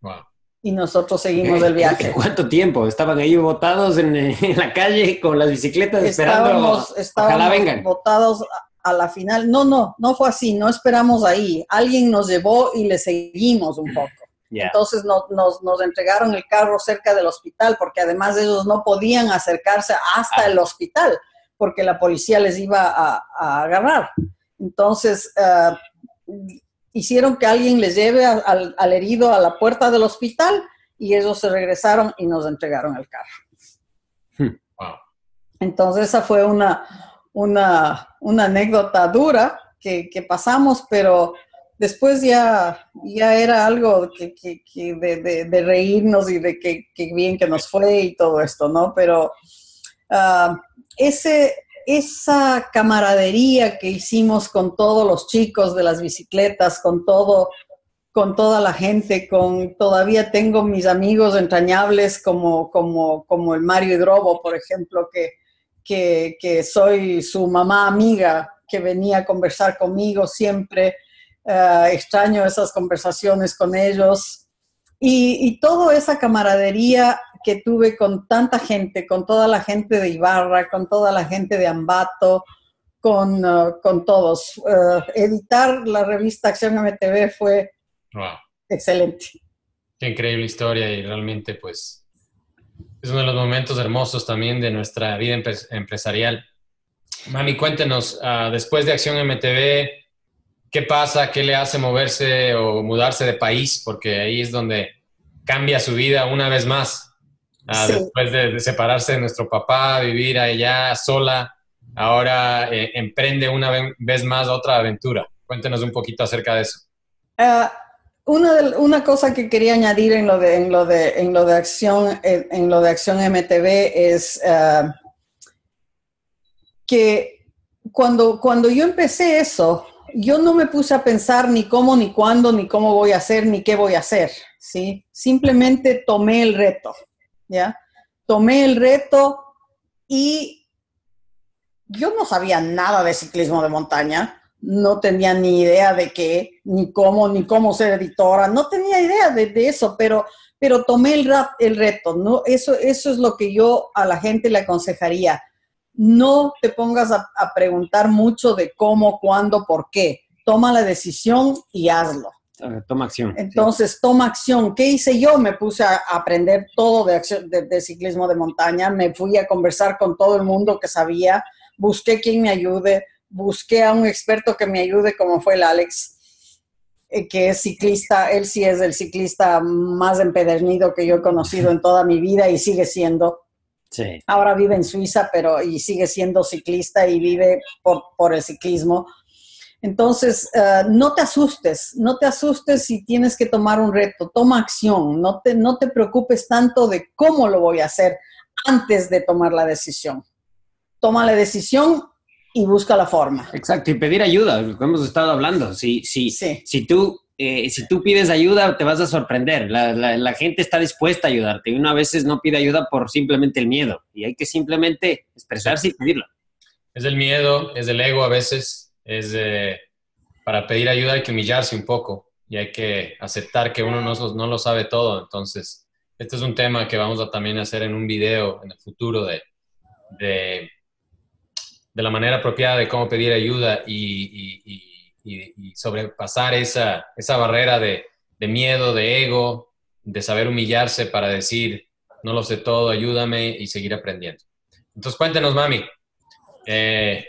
Wow y nosotros seguimos el viaje. ¿Cuánto tiempo? ¿Estaban ahí botados en, la calle con las bicicletas esperando? Estábamos vengan. botados a, la final. No, no, no fue así, no esperamos ahí. Alguien nos llevó y le seguimos un poco. Entonces nos, nos, entregaron el carro cerca del hospital porque además ellos no podían acercarse hasta ah. el hospital porque la policía les iba a, agarrar. Entonces, uh, hicieron que alguien les lleve al, herido a la puerta del hospital y ellos se regresaron y nos entregaron el carro. Hmm. Entonces esa fue una, una, anécdota dura que, pasamos, pero después ya, ya era algo que, de, reírnos y de que, bien que nos fue y todo esto, ¿no? Pero ah, esa camaradería que hicimos con todos los chicos de las bicicletas, con todo, con toda la gente, con todavía tengo mis amigos entrañables como, como, como el Mario Hidrobo, por ejemplo, que, que, soy su mamá amiga, que venía a conversar conmigo siempre. Eh, extraño esas conversaciones con ellos. Y, y toda esa camaradería que tuve con tanta gente, con toda la gente de Ibarra, con toda la gente de Ambato, con, uh, con todos. Uh, editar la revista Acción MTV fue excelente. Qué increíble historia y realmente pues es uno de los momentos hermosos también de nuestra vida empresarial. Mami, cuéntenos, uh, después de Acción MTV, ¿qué pasa? ¿Qué le hace moverse o mudarse de país? Porque ahí es donde cambia su vida una vez más. Ah, después de, separarse de nuestro papá, vivir allá sola, ahora eh, emprende una vez más otra aventura. Cuéntenos un poquito acerca de eso. Ah, una, una, cosa que quería añadir en lo de, en lo de, en lo de acción, en, lo de acción MTV es ah, que cuando, cuando yo empecé eso, yo no me puse a pensar ni cómo, ni cuándo, ni cómo voy a hacer, ni qué voy a hacer, ¿sí? Simplemente tomé el reto. ¿ya? Tomé el reto y yo no sabía nada de ciclismo de montaña, no tenía ni idea de qué, ni cómo, ni cómo ser editora, no tenía idea de, eso, pero, pero tomé el, el reto, ¿no? Eso, eso es lo que yo a la gente le aconsejaría. No te pongas a, a preguntar mucho de cómo, cuándo, por qué. Toma la decisión y hazlo. Toma acción. Entonces, toma acción. ¿Qué hice yo? Me puse a aprender todo de, de, ciclismo de montaña, me fui a conversar con todo el mundo que sabía, busqué quien me ayude, busqué a un experto que me ayude, como fue el Alex, eh, que es ciclista, él sí es el ciclista más empedernido que yo he conocido en toda mi vida y sigue siendo. Sí. Ahora vive en Suiza, pero y sigue siendo ciclista y vive por, por el ciclismo entonces, eh, no te asustes, no te asustes si tienes que tomar un reto, toma acción, no te, no te preocupes tanto de cómo lo voy a hacer antes de tomar la decisión. Toma la decisión y busca la forma. Exacto, y pedir ayuda, lo que hemos estado hablando. Si, si, si, tú, eh, si tú pides ayuda, te vas a sorprender. La, la, gente está dispuesta a ayudarte y uno a veces no pide ayuda por simplemente el miedo y hay que simplemente expresarse y pedirlo. Es el miedo, es el ego a veces, es para pedir ayuda hay que humillarse un poco y hay que aceptar que uno no, no, lo sabe todo. Entonces, este es un tema que vamos a también hacer en un video en el futuro de de, la manera apropiada de cómo pedir ayuda y, sobrepasar esa, esa barrera de, miedo, de ego, de saber humillarse para decir, no lo sé todo, ayúdame y seguir aprendiendo. Entonces cuéntenos, mami, eh,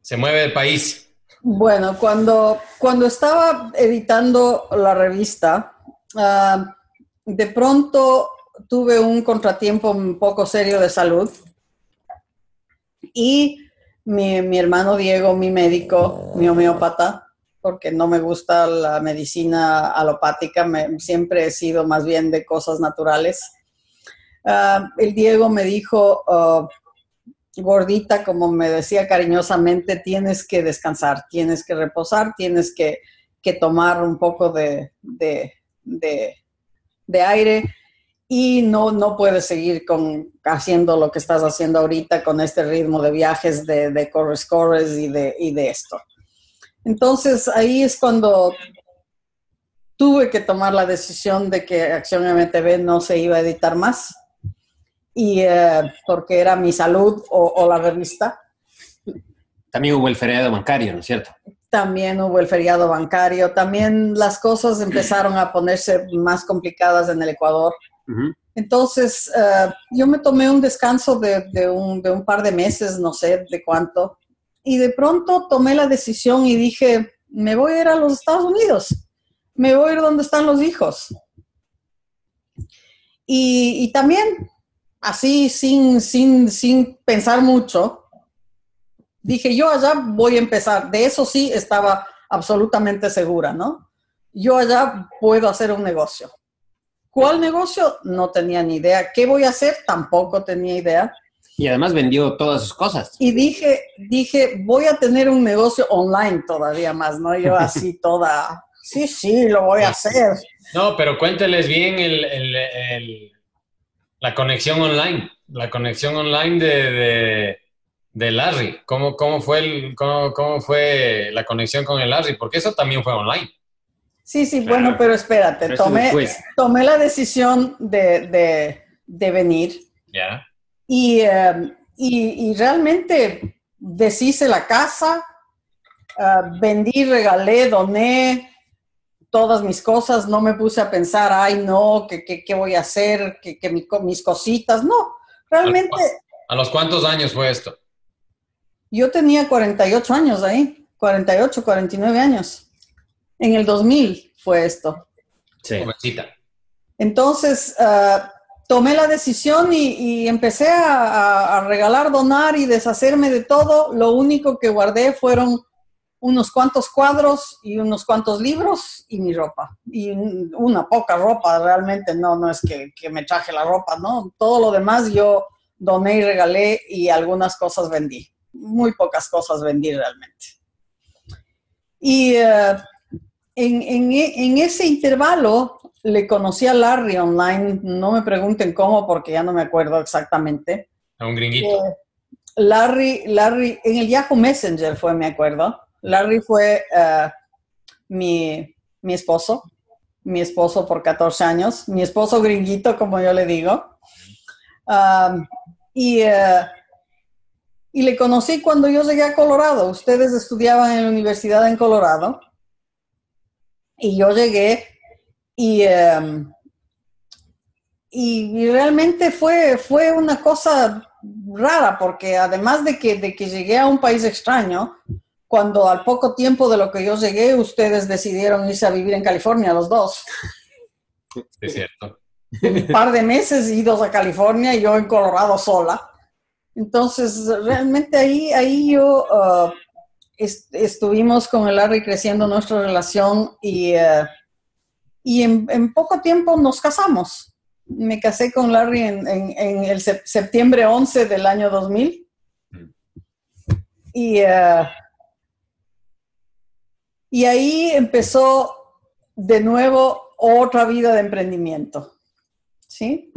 se mueve el país. Bueno, cuando, cuando estaba editando la revista, ah, de pronto tuve un contratiempo un poco serio de salud y mi, hermano Diego, mi médico, mi homeópata, porque no me gusta la medicina alopática, siempre he sido más bien de cosas naturales. Ah, el Diego me dijo, ah, gordita, como me decía cariñosamente, tienes que descansar, tienes que reposar, tienes que, tomar un poco de, de aire y no, no puedes seguir con, haciendo lo que estás haciendo ahorita con este ritmo de viajes, de, de corres, corres y de, y de esto. Entonces ahí es cuando tuve que tomar la decisión de que Acción MTV no se iba a editar más, y eh, porque era mi salud o, la revista. También hubo el feriado bancario, ¿no es cierto? También hubo el feriado bancario, también las cosas empezaron a ponerse más complicadas en el Ecuador. Entonces, eh, yo me tomé un descanso de, un, de, un, par de meses, no sé de cuánto, y de pronto tomé la decisión y dije, me voy a ir a los Estados Unidos, me voy a ir donde están los hijos. Y, y también, así, sin, sin, sin pensar mucho, dije, yo allá voy a empezar. De eso sí estaba absolutamente segura, ¿no? Yo allá puedo hacer un negocio. ¿Cuál negocio? No tenía ni idea. ¿Qué voy a hacer? Tampoco tenía idea. Y además vendió todas sus cosas. Y dije, dije, voy a tener un negocio online todavía más, ¿no? Yo así toda, sí, sí, lo voy a hacer. No, pero cuénteles bien el, la conexión online, la conexión online de, de, Larry. ¿Cómo, cómo, fue el, cómo, ¿Cómo fue la conexión con el Larry? Porque eso también fue online. Sí, sí, bueno, pero espérate, tomé, tomé la decisión de, venir. Ya. Em, y, realmente deshice la casa, ah, vendí, regalé, doné todas mis cosas, no me puse a pensar, ay, no, ¿qué, voy a hacer? que mis cositas? No, realmente... ¿A los cuántos años fue esto? Yo tenía 48 años ahí, 48, 49 años. En el 2000 fue esto. Sí. Entonces, ah, tomé la decisión y, empecé a, regalar, donar y deshacerme de todo. Lo único que guardé fueron unos cuantos cuadros y unos cuantos libros y mi ropa. Y una poca ropa, realmente no, no es que, que me traje la ropa, ¿no? Todo lo demás yo doné y regalé y algunas cosas vendí. Muy pocas cosas vendí realmente. Y uh, en, ese intervalo le conocí a Larry online, no me pregunten cómo porque ya no me acuerdo exactamente. A un gringuito. Eh, Larry, Larry, en el Yahoo Messenger fue, me acuerdo. Larry fue eh, mi, esposo, mi esposo por 14 años, mi esposo gringuito, como yo le digo. y, eh, y le conocí cuando yo llegué a Colorado. Ustedes estudiaban en la universidad en Colorado. Y yo llegué y, em, y, realmente fue, fue una cosa rara, porque además de que, de que llegué a un país extraño, cuando al poco tiempo de lo que yo llegué, ustedes decidieron irse a vivir en California, los dos. Es cierto. Un par de meses idos a California y yo en Colorado sola. Entonces, realmente ahí, ahí yo uh, estuvimos con el Larry creciendo nuestra relación y, eh, y en, poco tiempo nos casamos. Me casé con Larry en, el septiembre 11 del año 2000. Y, eh, y ahí empezó de nuevo otra vida de emprendimiento. ¿Sí?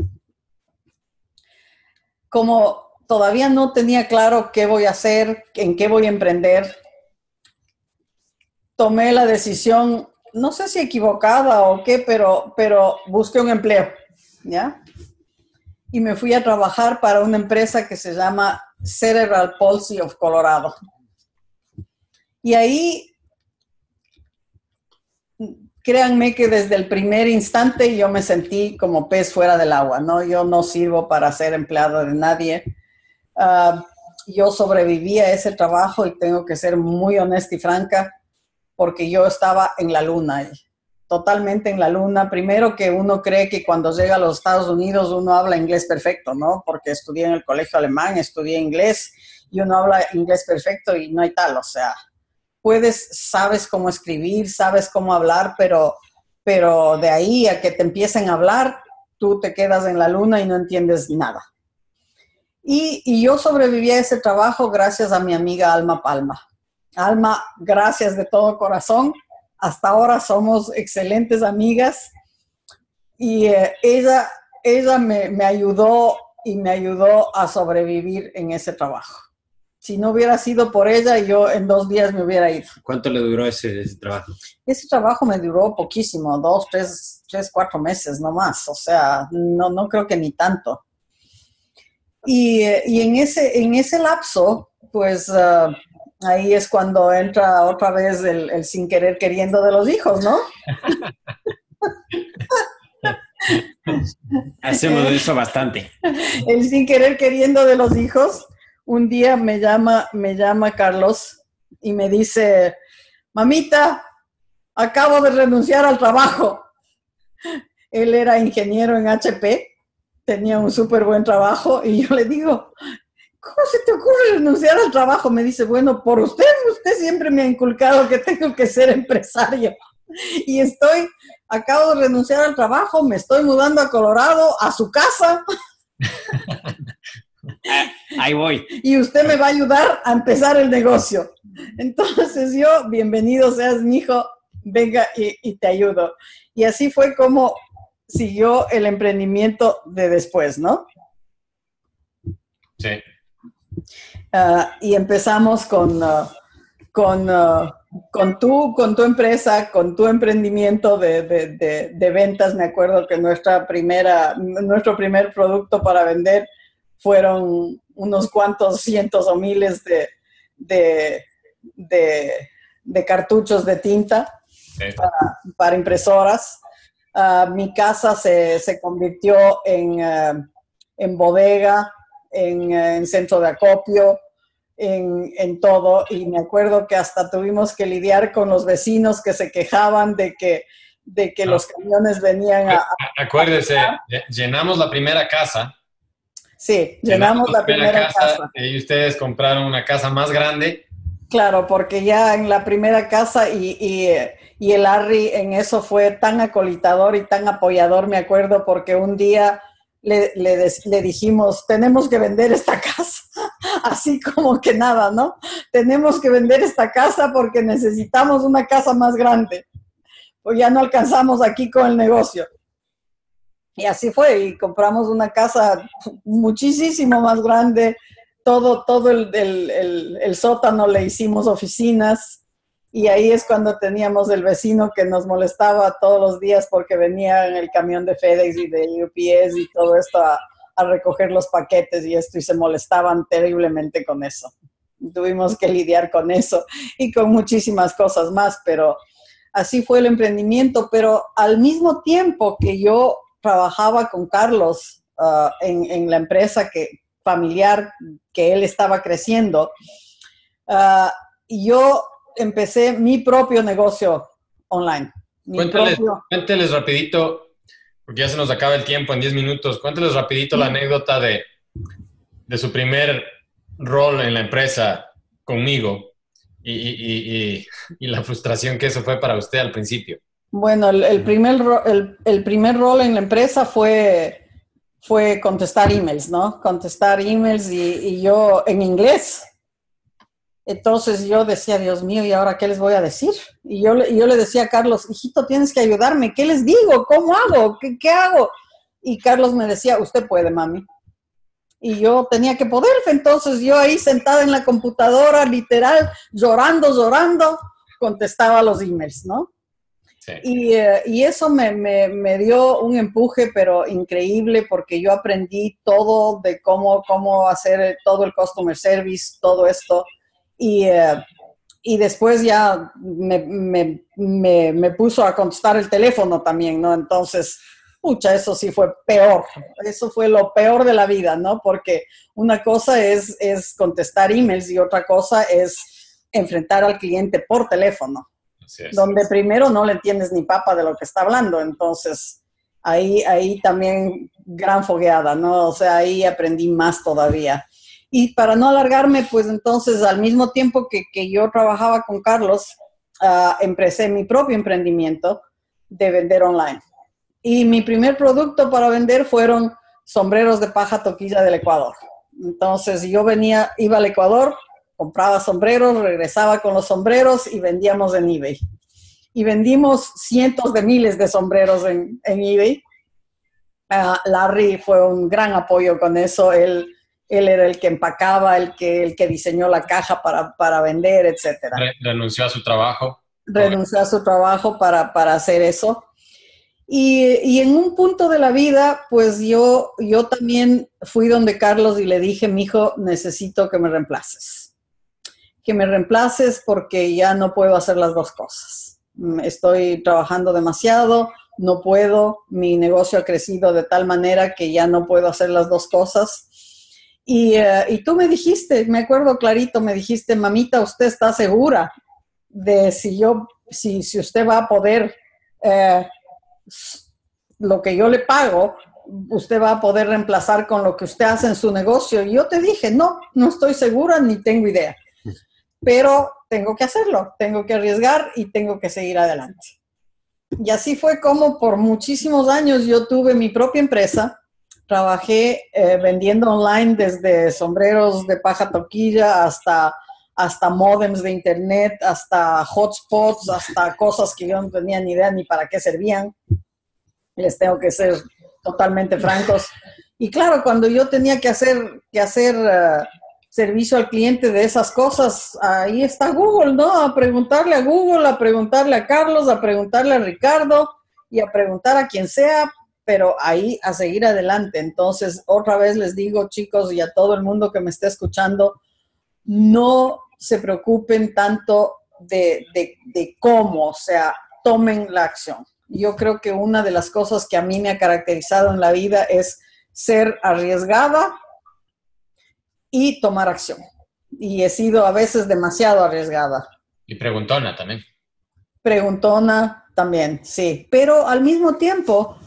Como todavía no tenía claro qué voy a hacer, en qué voy a emprender, tomé la decisión, no sé si equivocada o qué, pero, pero busqué un empleo, ¿ya? y me fui a trabajar para una empresa que se llama Cerebral Palsy of Colorado. Y ahí, créanme que desde el primer instante yo me sentí como pez fuera del agua, ¿no? Yo no sirvo para ser empleado de nadie. Uh, yo sobreviví a ese trabajo y tengo que ser muy honesta y franca porque yo estaba en la luna, totalmente en la luna. Primero que uno cree que cuando llega a los Estados Unidos uno habla inglés perfecto, ¿no? Porque estudié en el colegio alemán, estudié inglés y uno habla inglés perfecto y no hay tal, o sea, puedes, sabes cómo escribir, sabes cómo hablar, pero, pero de ahí a que te empiecen a hablar, tú te quedas en la luna y no entiendes nada. Y, y, yo sobreviví a ese trabajo gracias a mi amiga Alma Palma. Alma, gracias de todo corazón. Hasta ahora somos excelentes amigas y eh, ella, ella me, me ayudó y me ayudó a sobrevivir en ese trabajo. Si no hubiera sido por ella, yo en dos días me hubiera ido. ¿Cuánto le duró ese, ese trabajo? Ese trabajo me duró poquísimo, dos, tres, tres, cuatro meses, no más. O sea, no, no creo que ni tanto. Y, y en, ese, en ese lapso, pues uh, ahí es cuando entra otra vez el, el, sin querer queriendo de los hijos, ¿no? Hacemos eso bastante. El sin querer queriendo de los hijos. Un día me llama, me llama Carlos y me dice, mamita, acabo de renunciar al trabajo. Él era ingeniero en HP tenía un súper buen trabajo y yo le digo, ¿cómo se te ocurre renunciar al trabajo? Me dice, bueno, por usted, usted siempre me ha inculcado que tengo que ser empresario. Y estoy, acabo de renunciar al trabajo, me estoy mudando a Colorado, a su casa. Ahí voy. Y usted me va a ayudar a empezar el negocio. Entonces yo, bienvenido seas mi hijo, venga y, y te ayudo. Y así fue como siguió el emprendimiento de después, ¿no? Sí. Uh, y empezamos con, uh, con, uh, con, tu, con tu empresa, con tu emprendimiento de, de, de, de, ventas. Me acuerdo que nuestra primera, nuestro primer producto para vender fueron unos cuantos cientos o miles de, de cartuchos de tinta sí. para, para impresoras. Mi casa se, se convirtió en, en bodega, en, en, centro de acopio, en, en, todo. Y me acuerdo que hasta tuvimos que lidiar con los vecinos que se quejaban de que, de que los camiones venían a... Acuérdese, llenamos la primera casa. Sí, llenamos, llenamos la, primera, primera casa, casa. Y ustedes compraron una casa más grande. Claro, porque ya en la primera casa y, y y el Harry en eso fue tan acolitador y tan apoyador, me acuerdo, porque un día le, le, dijimos, tenemos que vender esta casa, así como que nada, ¿no? Tenemos que vender esta casa porque necesitamos una casa más grande, pues ya no alcanzamos aquí con el negocio. Y así fue, y compramos una casa muchísimo más grande, todo, todo el, el, el sótano le hicimos oficinas, y ahí es cuando teníamos el vecino que nos molestaba todos los días porque venía en el camión de FedEx y de UPS y todo esto a, a recoger los paquetes y esto y se molestaban terriblemente con eso. Tuvimos que lidiar con eso y con muchísimas cosas más, pero así fue el emprendimiento. Pero al mismo tiempo que yo trabajaba con Carlos uh, en, en, la empresa que, familiar que él estaba creciendo, uh, yo empecé mi propio negocio online. Cuéntales, propio... cuénteles, rapidito, porque ya se nos acaba el tiempo en 10 minutos, cuénteles rapidito sí. la anécdota de, de, su primer rol en la empresa conmigo y, y, y, y, la frustración que eso fue para usted al principio. Bueno, el, el primer, el, el, primer rol en la empresa fue, fue contestar emails, ¿no? Contestar emails y yo en inglés entonces yo decía, Dios mío, ¿y ahora qué les voy a decir? Y yo, yo le decía a Carlos, hijito, tienes que ayudarme, ¿qué les digo? ¿Cómo hago? ¿Qué, qué hago? Y Carlos me decía, usted puede, mami. Y yo tenía que poder, entonces yo ahí sentada en la computadora, literal, llorando, llorando, contestaba los emails, ¿no? Eh, y, eso me, me, dio un empuje, pero increíble, porque yo aprendí todo de cómo, cómo hacer todo el customer service, todo esto. Y, eh, y después ya me, me, puso a contestar el teléfono también, ¿no? Entonces, pucha, eso sí fue peor. Eso fue lo peor de la vida, ¿no? Porque una cosa es, es contestar emails y otra cosa es enfrentar al cliente por teléfono donde primero no le entiendes ni papa de lo que está hablando. Entonces, ahí, ahí también gran fogueada, ¿no? O sea, ahí aprendí más todavía. Y para no alargarme, pues entonces al mismo tiempo que, que yo trabajaba con Carlos, uh, empecé mi propio emprendimiento de vender online. Y mi primer producto para vender fueron sombreros de paja toquilla del Ecuador. Entonces yo venía, iba al Ecuador, compraba sombreros, regresaba con los sombreros y vendíamos en eBay. Y vendimos cientos de miles de sombreros en, en eBay. Ah, Larry fue un gran apoyo con eso. Él, él era el que empacaba, el que, el que diseñó la caja para, para vender, etc. Renunció a su trabajo. Renunció a su trabajo para, para hacer eso. Y, y, en un punto de la vida, pues yo, yo también fui donde Carlos y le dije, mi hijo, necesito que me reemplaces que me reemplaces porque ya no puedo hacer las dos cosas. Mm, estoy trabajando demasiado, no puedo, mi negocio ha crecido de tal manera que ya no puedo hacer las dos cosas. Y, eh, y tú me dijiste, me acuerdo clarito, me dijiste, mamita, ¿usted está segura de si yo, si, si usted va a poder, eh, lo que yo le pago, usted va a poder reemplazar con lo que usted hace en su negocio? Y yo te dije, no, no estoy segura ni tengo idea pero tengo que hacerlo, tengo que arriesgar y tengo que seguir adelante. Y así fue como por muchísimos años yo tuve mi propia empresa, trabajé eh, vendiendo online desde sombreros de paja toquilla hasta, hasta modems de internet, hasta hotspots, hasta cosas que yo no tenía ni idea ni para qué servían. Les tengo que ser totalmente francos. Y claro, cuando yo tenía que hacer, que hacer eh, servicio al cliente de esas cosas, ahí está Google, ¿no? A preguntarle a Google, a preguntarle a Carlos, a preguntarle a Ricardo y a preguntar a quien sea, pero ahí a seguir adelante. Entonces, otra vez les digo, chicos, y a todo el mundo que me esté escuchando, no se preocupen tanto de, de cómo, o sea, tomen la acción. Yo creo que una de las cosas que a mí me ha caracterizado en la vida es ser arriesgada, y tomar acción. Y he sido a veces demasiado arriesgada. Y preguntona también. Preguntona también, sí. Pero al mismo tiempo,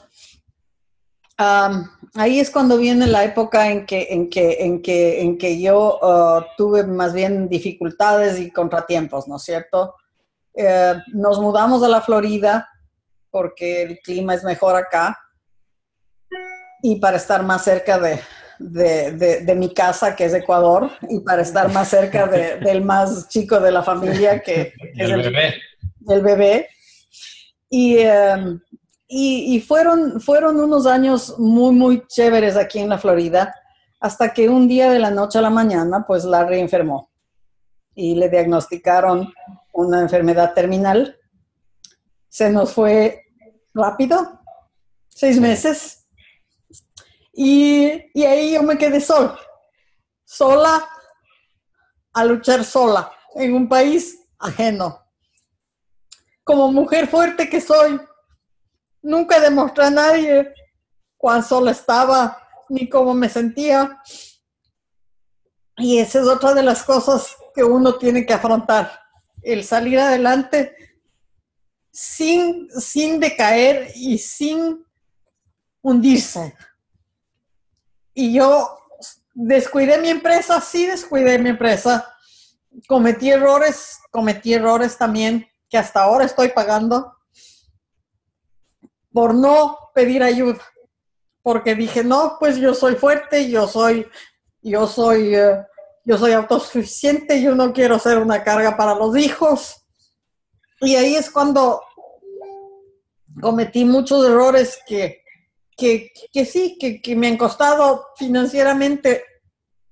ahí es cuando viene la época en que, en que, en que, en que yo uh, tuve más bien dificultades y contratiempos, ¿no es cierto? Eh, nos mudamos a la Florida porque el clima es mejor acá y para estar más cerca de, de, de, mi casa, que es Ecuador, y para estar más cerca del más chico de la familia, que, es el bebé. El bebé. Y, em, y, y, fueron, fueron unos años muy, muy chéveres aquí en la Florida, hasta que un día de la noche a la mañana, pues Larry enfermó y le diagnosticaron una enfermedad terminal. Se nos fue rápido, seis meses y, ahí yo me quedé sola, sola a luchar sola en un país ajeno. Como mujer fuerte que soy, nunca demostré a nadie cuán sola estaba ni cómo me sentía. Y esa es otra de las cosas que uno tiene que afrontar, el salir adelante sin, sin decaer y sin hundirse. Y yo descuidé mi empresa, sí descuidé mi empresa. Cometí errores, cometí errores también que hasta ahora estoy pagando por no pedir ayuda. Porque dije, no, pues yo soy fuerte, yo soy, yo soy, eh, yo soy autosuficiente, yo no quiero ser una carga para los hijos. Y ahí es cuando cometí muchos errores que, que, sí, que, me han costado financieramente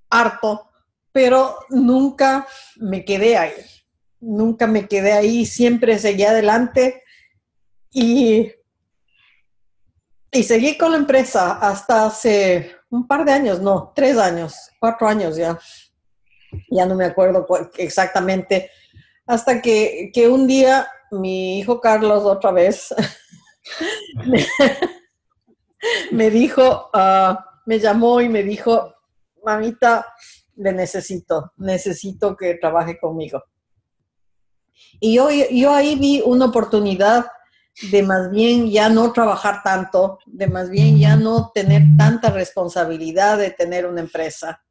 harto, pero nunca me quedé ahí. Nunca me quedé ahí, siempre seguí adelante Y, y seguí con la empresa hasta hace un par de años, no, tres años, cuatro años ya. Ya no me acuerdo exactamente. Hasta que, que un día mi hijo Carlos otra vez me, dijo, uh, me llamó y me dijo, mamita, le necesito, necesito que trabaje conmigo. Y yo, yo ahí vi una oportunidad de más bien ya no trabajar tanto, de más bien ya no tener tanta responsabilidad de tener una empresa.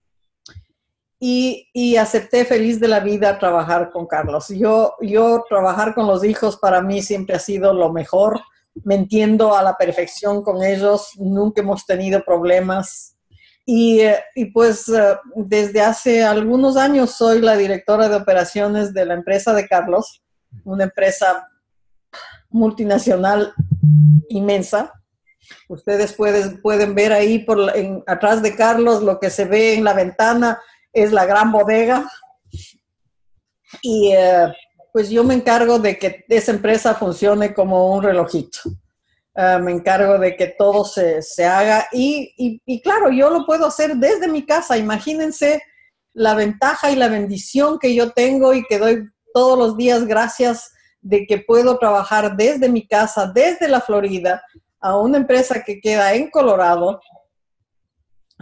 Y, y, acepté feliz de la vida trabajar con Carlos. Yo, yo trabajar con los hijos para mí siempre ha sido lo mejor. Me entiendo a la perfección con ellos, nunca hemos tenido problemas. Y, eh, y pues eh, desde hace algunos años soy la directora de operaciones de la empresa de Carlos, una empresa multinacional inmensa. Ustedes pueden, pueden ver ahí por, atrás de Carlos lo que se ve en la ventana es la gran bodega. Y eh, pues yo me encargo de que esa empresa funcione como un relojito. Eh, me encargo de que todo se, haga y, y, claro, yo lo puedo hacer desde mi casa. Imagínense la ventaja y la bendición que yo tengo y que doy todos los días gracias de que puedo trabajar desde mi casa, desde la Florida, a una empresa que queda en Colorado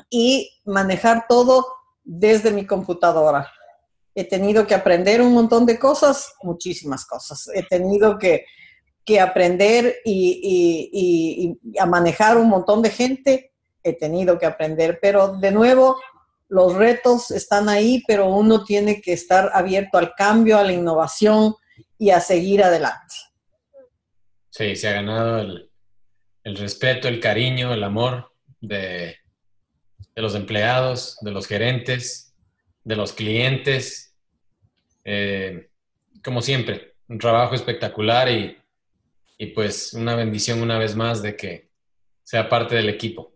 y manejar todo desde mi computadora. He tenido que aprender un montón de cosas, muchísimas cosas. He tenido que, aprender y, y, a manejar un montón de gente. He tenido que aprender, pero de nuevo, los retos están ahí, pero uno tiene que estar abierto al cambio, a la innovación, y a seguir adelante. Sí, se ha ganado el, respeto, el cariño, el amor de, los empleados, de los gerentes, de los clientes. Eh, como siempre, un trabajo espectacular y, pues una bendición una vez más de que sea parte del equipo.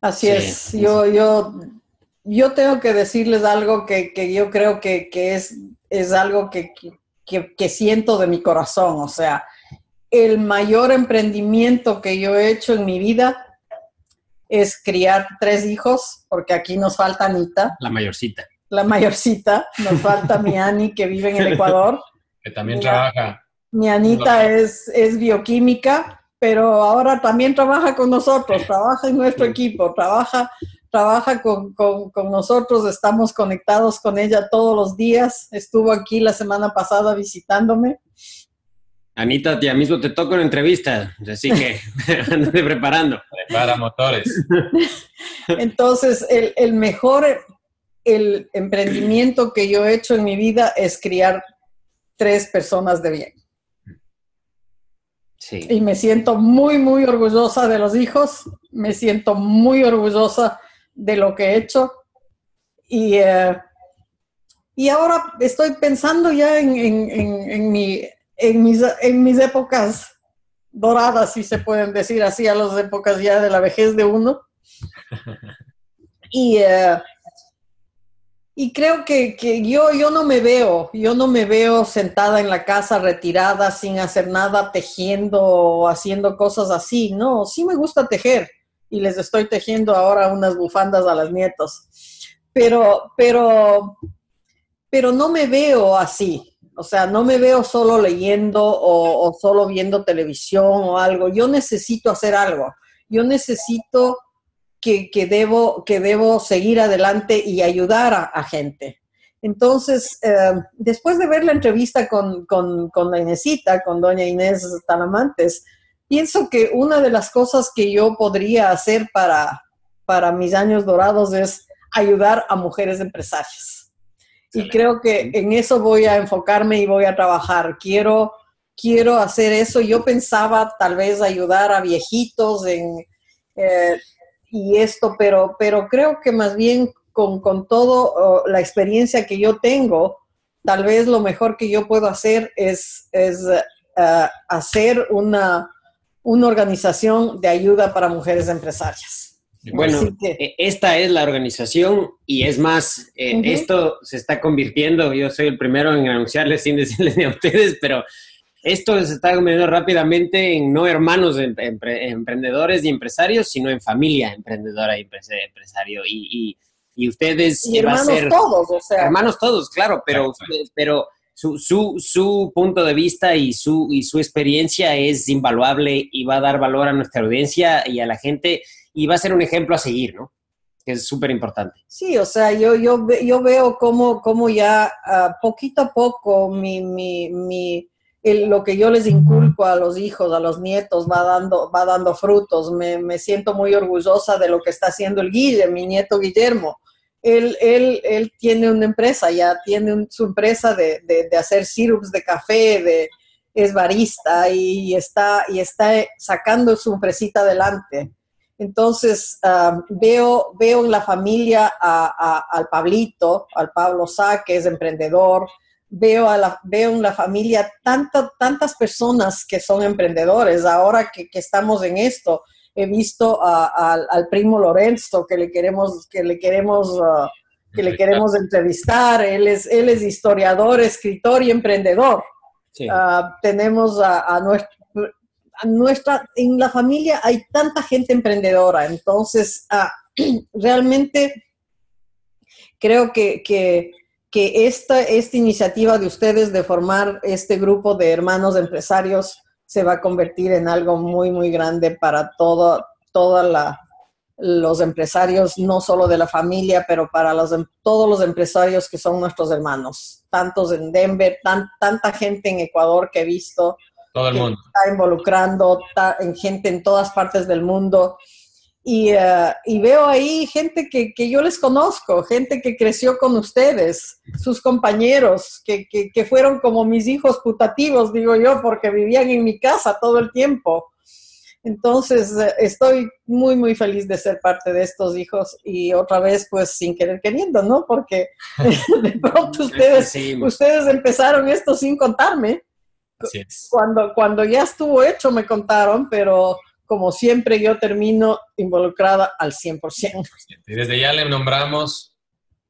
Así es, yo, yo, yo tengo que decirles algo que, yo creo que, que es es algo que, siento de mi corazón. O sea, el mayor emprendimiento que yo he hecho en mi vida es criar tres hijos, porque aquí nos falta Anita. La mayorcita. La mayorcita. Nos falta mi Ani, que vive en el Ecuador. Que también trabaja. Mi Anita es, es bioquímica, pero ahora también trabaja con nosotros, trabaja en nuestro equipo, trabaja trabaja con, nosotros, estamos conectados con ella todos los días. Estuvo aquí la semana pasada visitándome. Anita, ya mismo te toca una entrevista, así que andate preparando. Prepara motores. Entonces, el, el, mejor el emprendimiento que yo he hecho en mi vida es criar tres personas de bien. Sí. Y me siento muy, muy orgullosa de los hijos, me siento muy orgullosa de lo que he hecho. Y, eh, y ahora estoy pensando ya en, en, mi, en, mis, en mis épocas doradas, si se pueden decir así, a las épocas ya de la vejez de uno. Y, eh, y creo que, que, yo, yo no me veo, yo no me veo sentada en la casa retirada sin hacer nada, tejiendo o haciendo cosas así. No, sí me gusta tejer y les estoy tejiendo ahora unas bufandas a las nietos. Pero, pero, pero no me veo así. O sea, no me veo solo leyendo o, solo viendo televisión o algo. Yo necesito hacer algo. Yo necesito que, debo, que debo seguir adelante y ayudar a, gente. Entonces, eh, después de ver la entrevista con, con, con la Inesita, con doña Inés Talamantes, pienso que una de las cosas que yo podría hacer para, para mis años dorados es ayudar a mujeres empresarias. Y creo que en eso voy a enfocarme y voy a trabajar. Quiero, quiero hacer eso. Yo pensaba tal vez ayudar a viejitos en, eh, y esto, pero, pero creo que más bien con, con toda la experiencia que yo tengo, tal vez lo mejor que yo puedo hacer es, es eh, hacer una, una organización de ayuda para mujeres empresarias. Bueno, e, esta es la organización y es más, eh, esto se está convirtiendo, yo soy el primero en anunciarles sin decirles ni a ustedes, pero esto se está convirtiendo rápidamente en no hermanos de emprendedores y empresarios, sino en familia emprendedora y empresario. Y, y, ustedes... Y hermanos todos, o sea. Hermanos todos, claro, pero, pero su, su, su, punto de vista y su, y su experiencia es invaluable y va a dar valor a nuestra audiencia y a la gente y va a ser un ejemplo a seguir, ¿no? Que es súper importante. Sí, o sea, yo, yo, yo veo cómo, cómo ya uh, poquito a poco mi, mi, mi el, lo que yo les inculco a los hijos, a los nietos, va dando, va dando frutos. Me, me siento muy orgullosa de lo que está haciendo el Guille, mi nieto Guillermo él, él, él tiene una empresa, ya tiene su empresa de, de, hacer sirups de café, de, es barista y está, y está sacando su empresita adelante. Entonces, ah, veo, veo en la familia al Pablito, al Pablo Sá, que es emprendedor, veo, a la, veo en la familia tantas personas que son emprendedores ahora que estamos en esto he visto al primo Lorenzo que le queremos, que le queremos, uh, que le queremos entrevistar. Él es, él es historiador, escritor y emprendedor. Uh, tenemos a, nuestra, en la familia hay tanta gente emprendedora, entonces uh, realmente creo que, que, que esta, esta iniciativa de ustedes de formar este grupo de hermanos empresarios se va a convertir en algo muy, muy grande para todo, todos los empresarios, no solo de la familia, pero para los, em, todos los empresarios que son nuestros hermanos, tantos en Denver, tanta gente en Ecuador que he visto. Todo el mundo. Está involucrando en gente en todas partes del mundo. Y, veo ahí gente que, yo les conozco, gente que creció con ustedes, sus compañeros, que, que, fueron como mis hijos putativos, digo yo, porque vivían en mi casa todo el tiempo. Entonces, eh, estoy muy, muy feliz de ser parte de estos hijos y otra vez, pues, sin querer queriendo, ¿no? Porque de pronto ustedes, ustedes empezaron esto sin contarme. Cuando, cuando ya estuvo hecho me contaron, pero como siempre, yo termino involucrada al 100%. Y desde ya le nombramos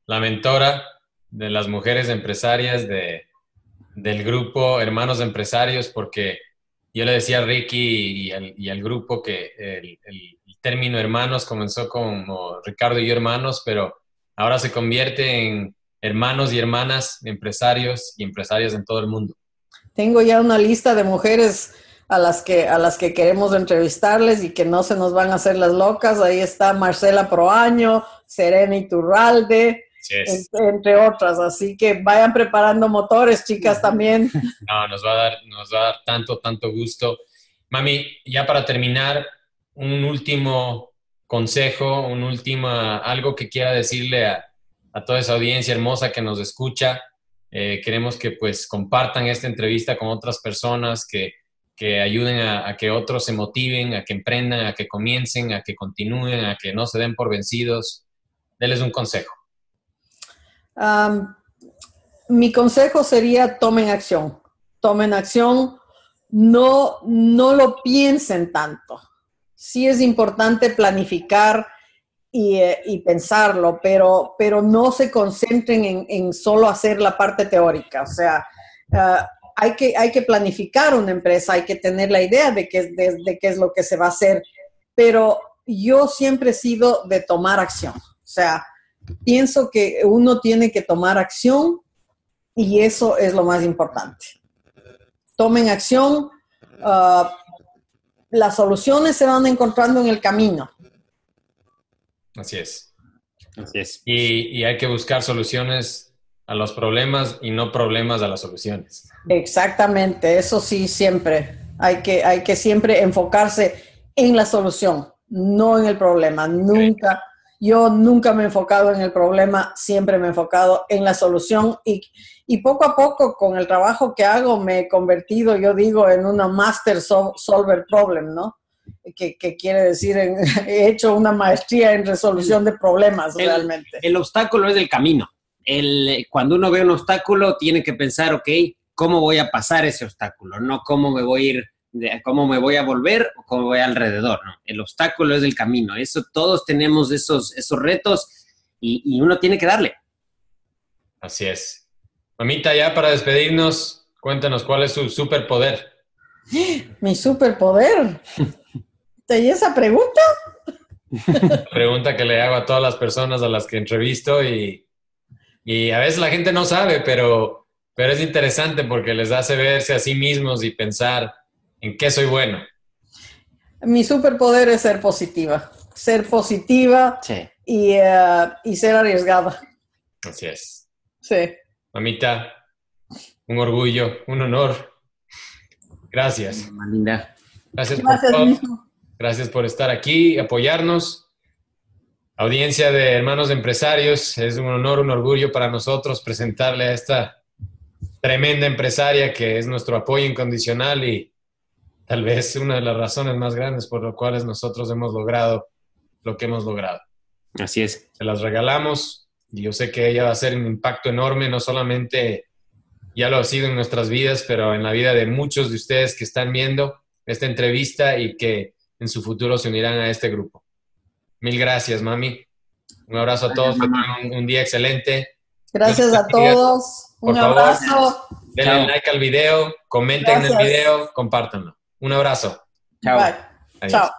la mentora de las mujeres empresarias de, del grupo Hermanos Empresarios, porque yo le decía a Ricky y al, grupo que el, término hermanos comenzó como Ricardo y yo hermanos, pero ahora se convierte en hermanos y hermanas empresarios y empresarias en todo el mundo. Tengo ya una lista de mujeres a las que, a las que queremos entrevistarles y que no se nos van a hacer las locas. Ahí está Marcela Proaño, Serena Iturralde, entre, otras. Así que vayan preparando motores, chicas, también. No, nos va a dar, nos va a dar tanto, tanto gusto. Mami, ya para terminar, un último consejo, un último, algo que quiera decirle a, a toda esa audiencia hermosa que nos escucha. Eh, queremos que pues compartan esta entrevista con otras personas, que que ayuden a, que otros se motiven, a que emprendan, a que comiencen, a que continúen, a que no se den por vencidos. Denles un consejo. mi consejo sería tomen acción. Tomen acción, no, no lo piensen tanto. Sí es importante planificar y, eh, pensarlo, pero, pero no se concentren en, solo hacer la parte teórica. O sea, ah, hay que, hay que planificar una empresa, hay que tener la idea de qué, de, qué es lo que se va a hacer, pero yo siempre he sido de tomar acción. O sea, pienso que uno tiene que tomar acción y eso es lo más importante. Tomen acción, ah, las soluciones se van encontrando en el camino. Así es. Así es. Y, y hay que buscar soluciones a los problemas y no problemas a las soluciones. Exactamente, eso sí, siempre. Hay que, hay que siempre enfocarse en la solución, no en el problema. Nunca, yo nunca me he enfocado en el problema, siempre me he enfocado en la solución y, y poco a poco con el trabajo que hago me he convertido, yo digo, en una master solver problem, ¿no? Que, que, quiere decir, he hecho una maestría en resolución de problemas realmente. El obstáculo es el camino el, cuando uno ve un obstáculo, tiene que pensar, ok, ¿cómo voy a pasar ese obstáculo? No cómo me voy a ir, cómo me voy a volver o cómo voy alrededor, ¿no? El obstáculo es el camino. Eso, todos tenemos esos, esos retos y, uno tiene que darle. Así es. Mamita, ya para despedirnos, Cuéntanos, ¿cuál es su superpoder? Mi superpoder. ¿Y esa pregunta? Pregunta que le hago a todas las personas a las que entrevisto y, y a veces la gente no sabe, pero, pero es interesante porque les hace verse a sí mismos y pensar en qué soy bueno. Mi superpoder es ser positiva. Ser positiva Sí. y, eh, y ser arriesgada. Así es. Sí. Mamita, un orgullo, un honor. Gracias. Gracias por Gracias, todo. mijo. Gracias por estar aquí, apoyarnos. Audiencia de hermanos empresarios, es un honor, un orgullo para nosotros presentarle a esta tremenda empresaria que es nuestro apoyo incondicional y tal vez una de las razones más grandes por las cuales nosotros hemos logrado lo que hemos logrado. Así es. Se las regalamos y yo sé que ella va a hacer un impacto enorme, no solamente ya lo ha sido en nuestras vidas, pero en la vida de muchos de ustedes que están viendo esta entrevista y que en su futuro se unirán a este grupo. Mil gracias, mami. Un abrazo a todos, un, un día excelente. Gracias a todos. Por Un favor. abrazo. Denle Chao. like al video, comenten en el video, compártanlo. Un abrazo. Chao. Bye. Chao.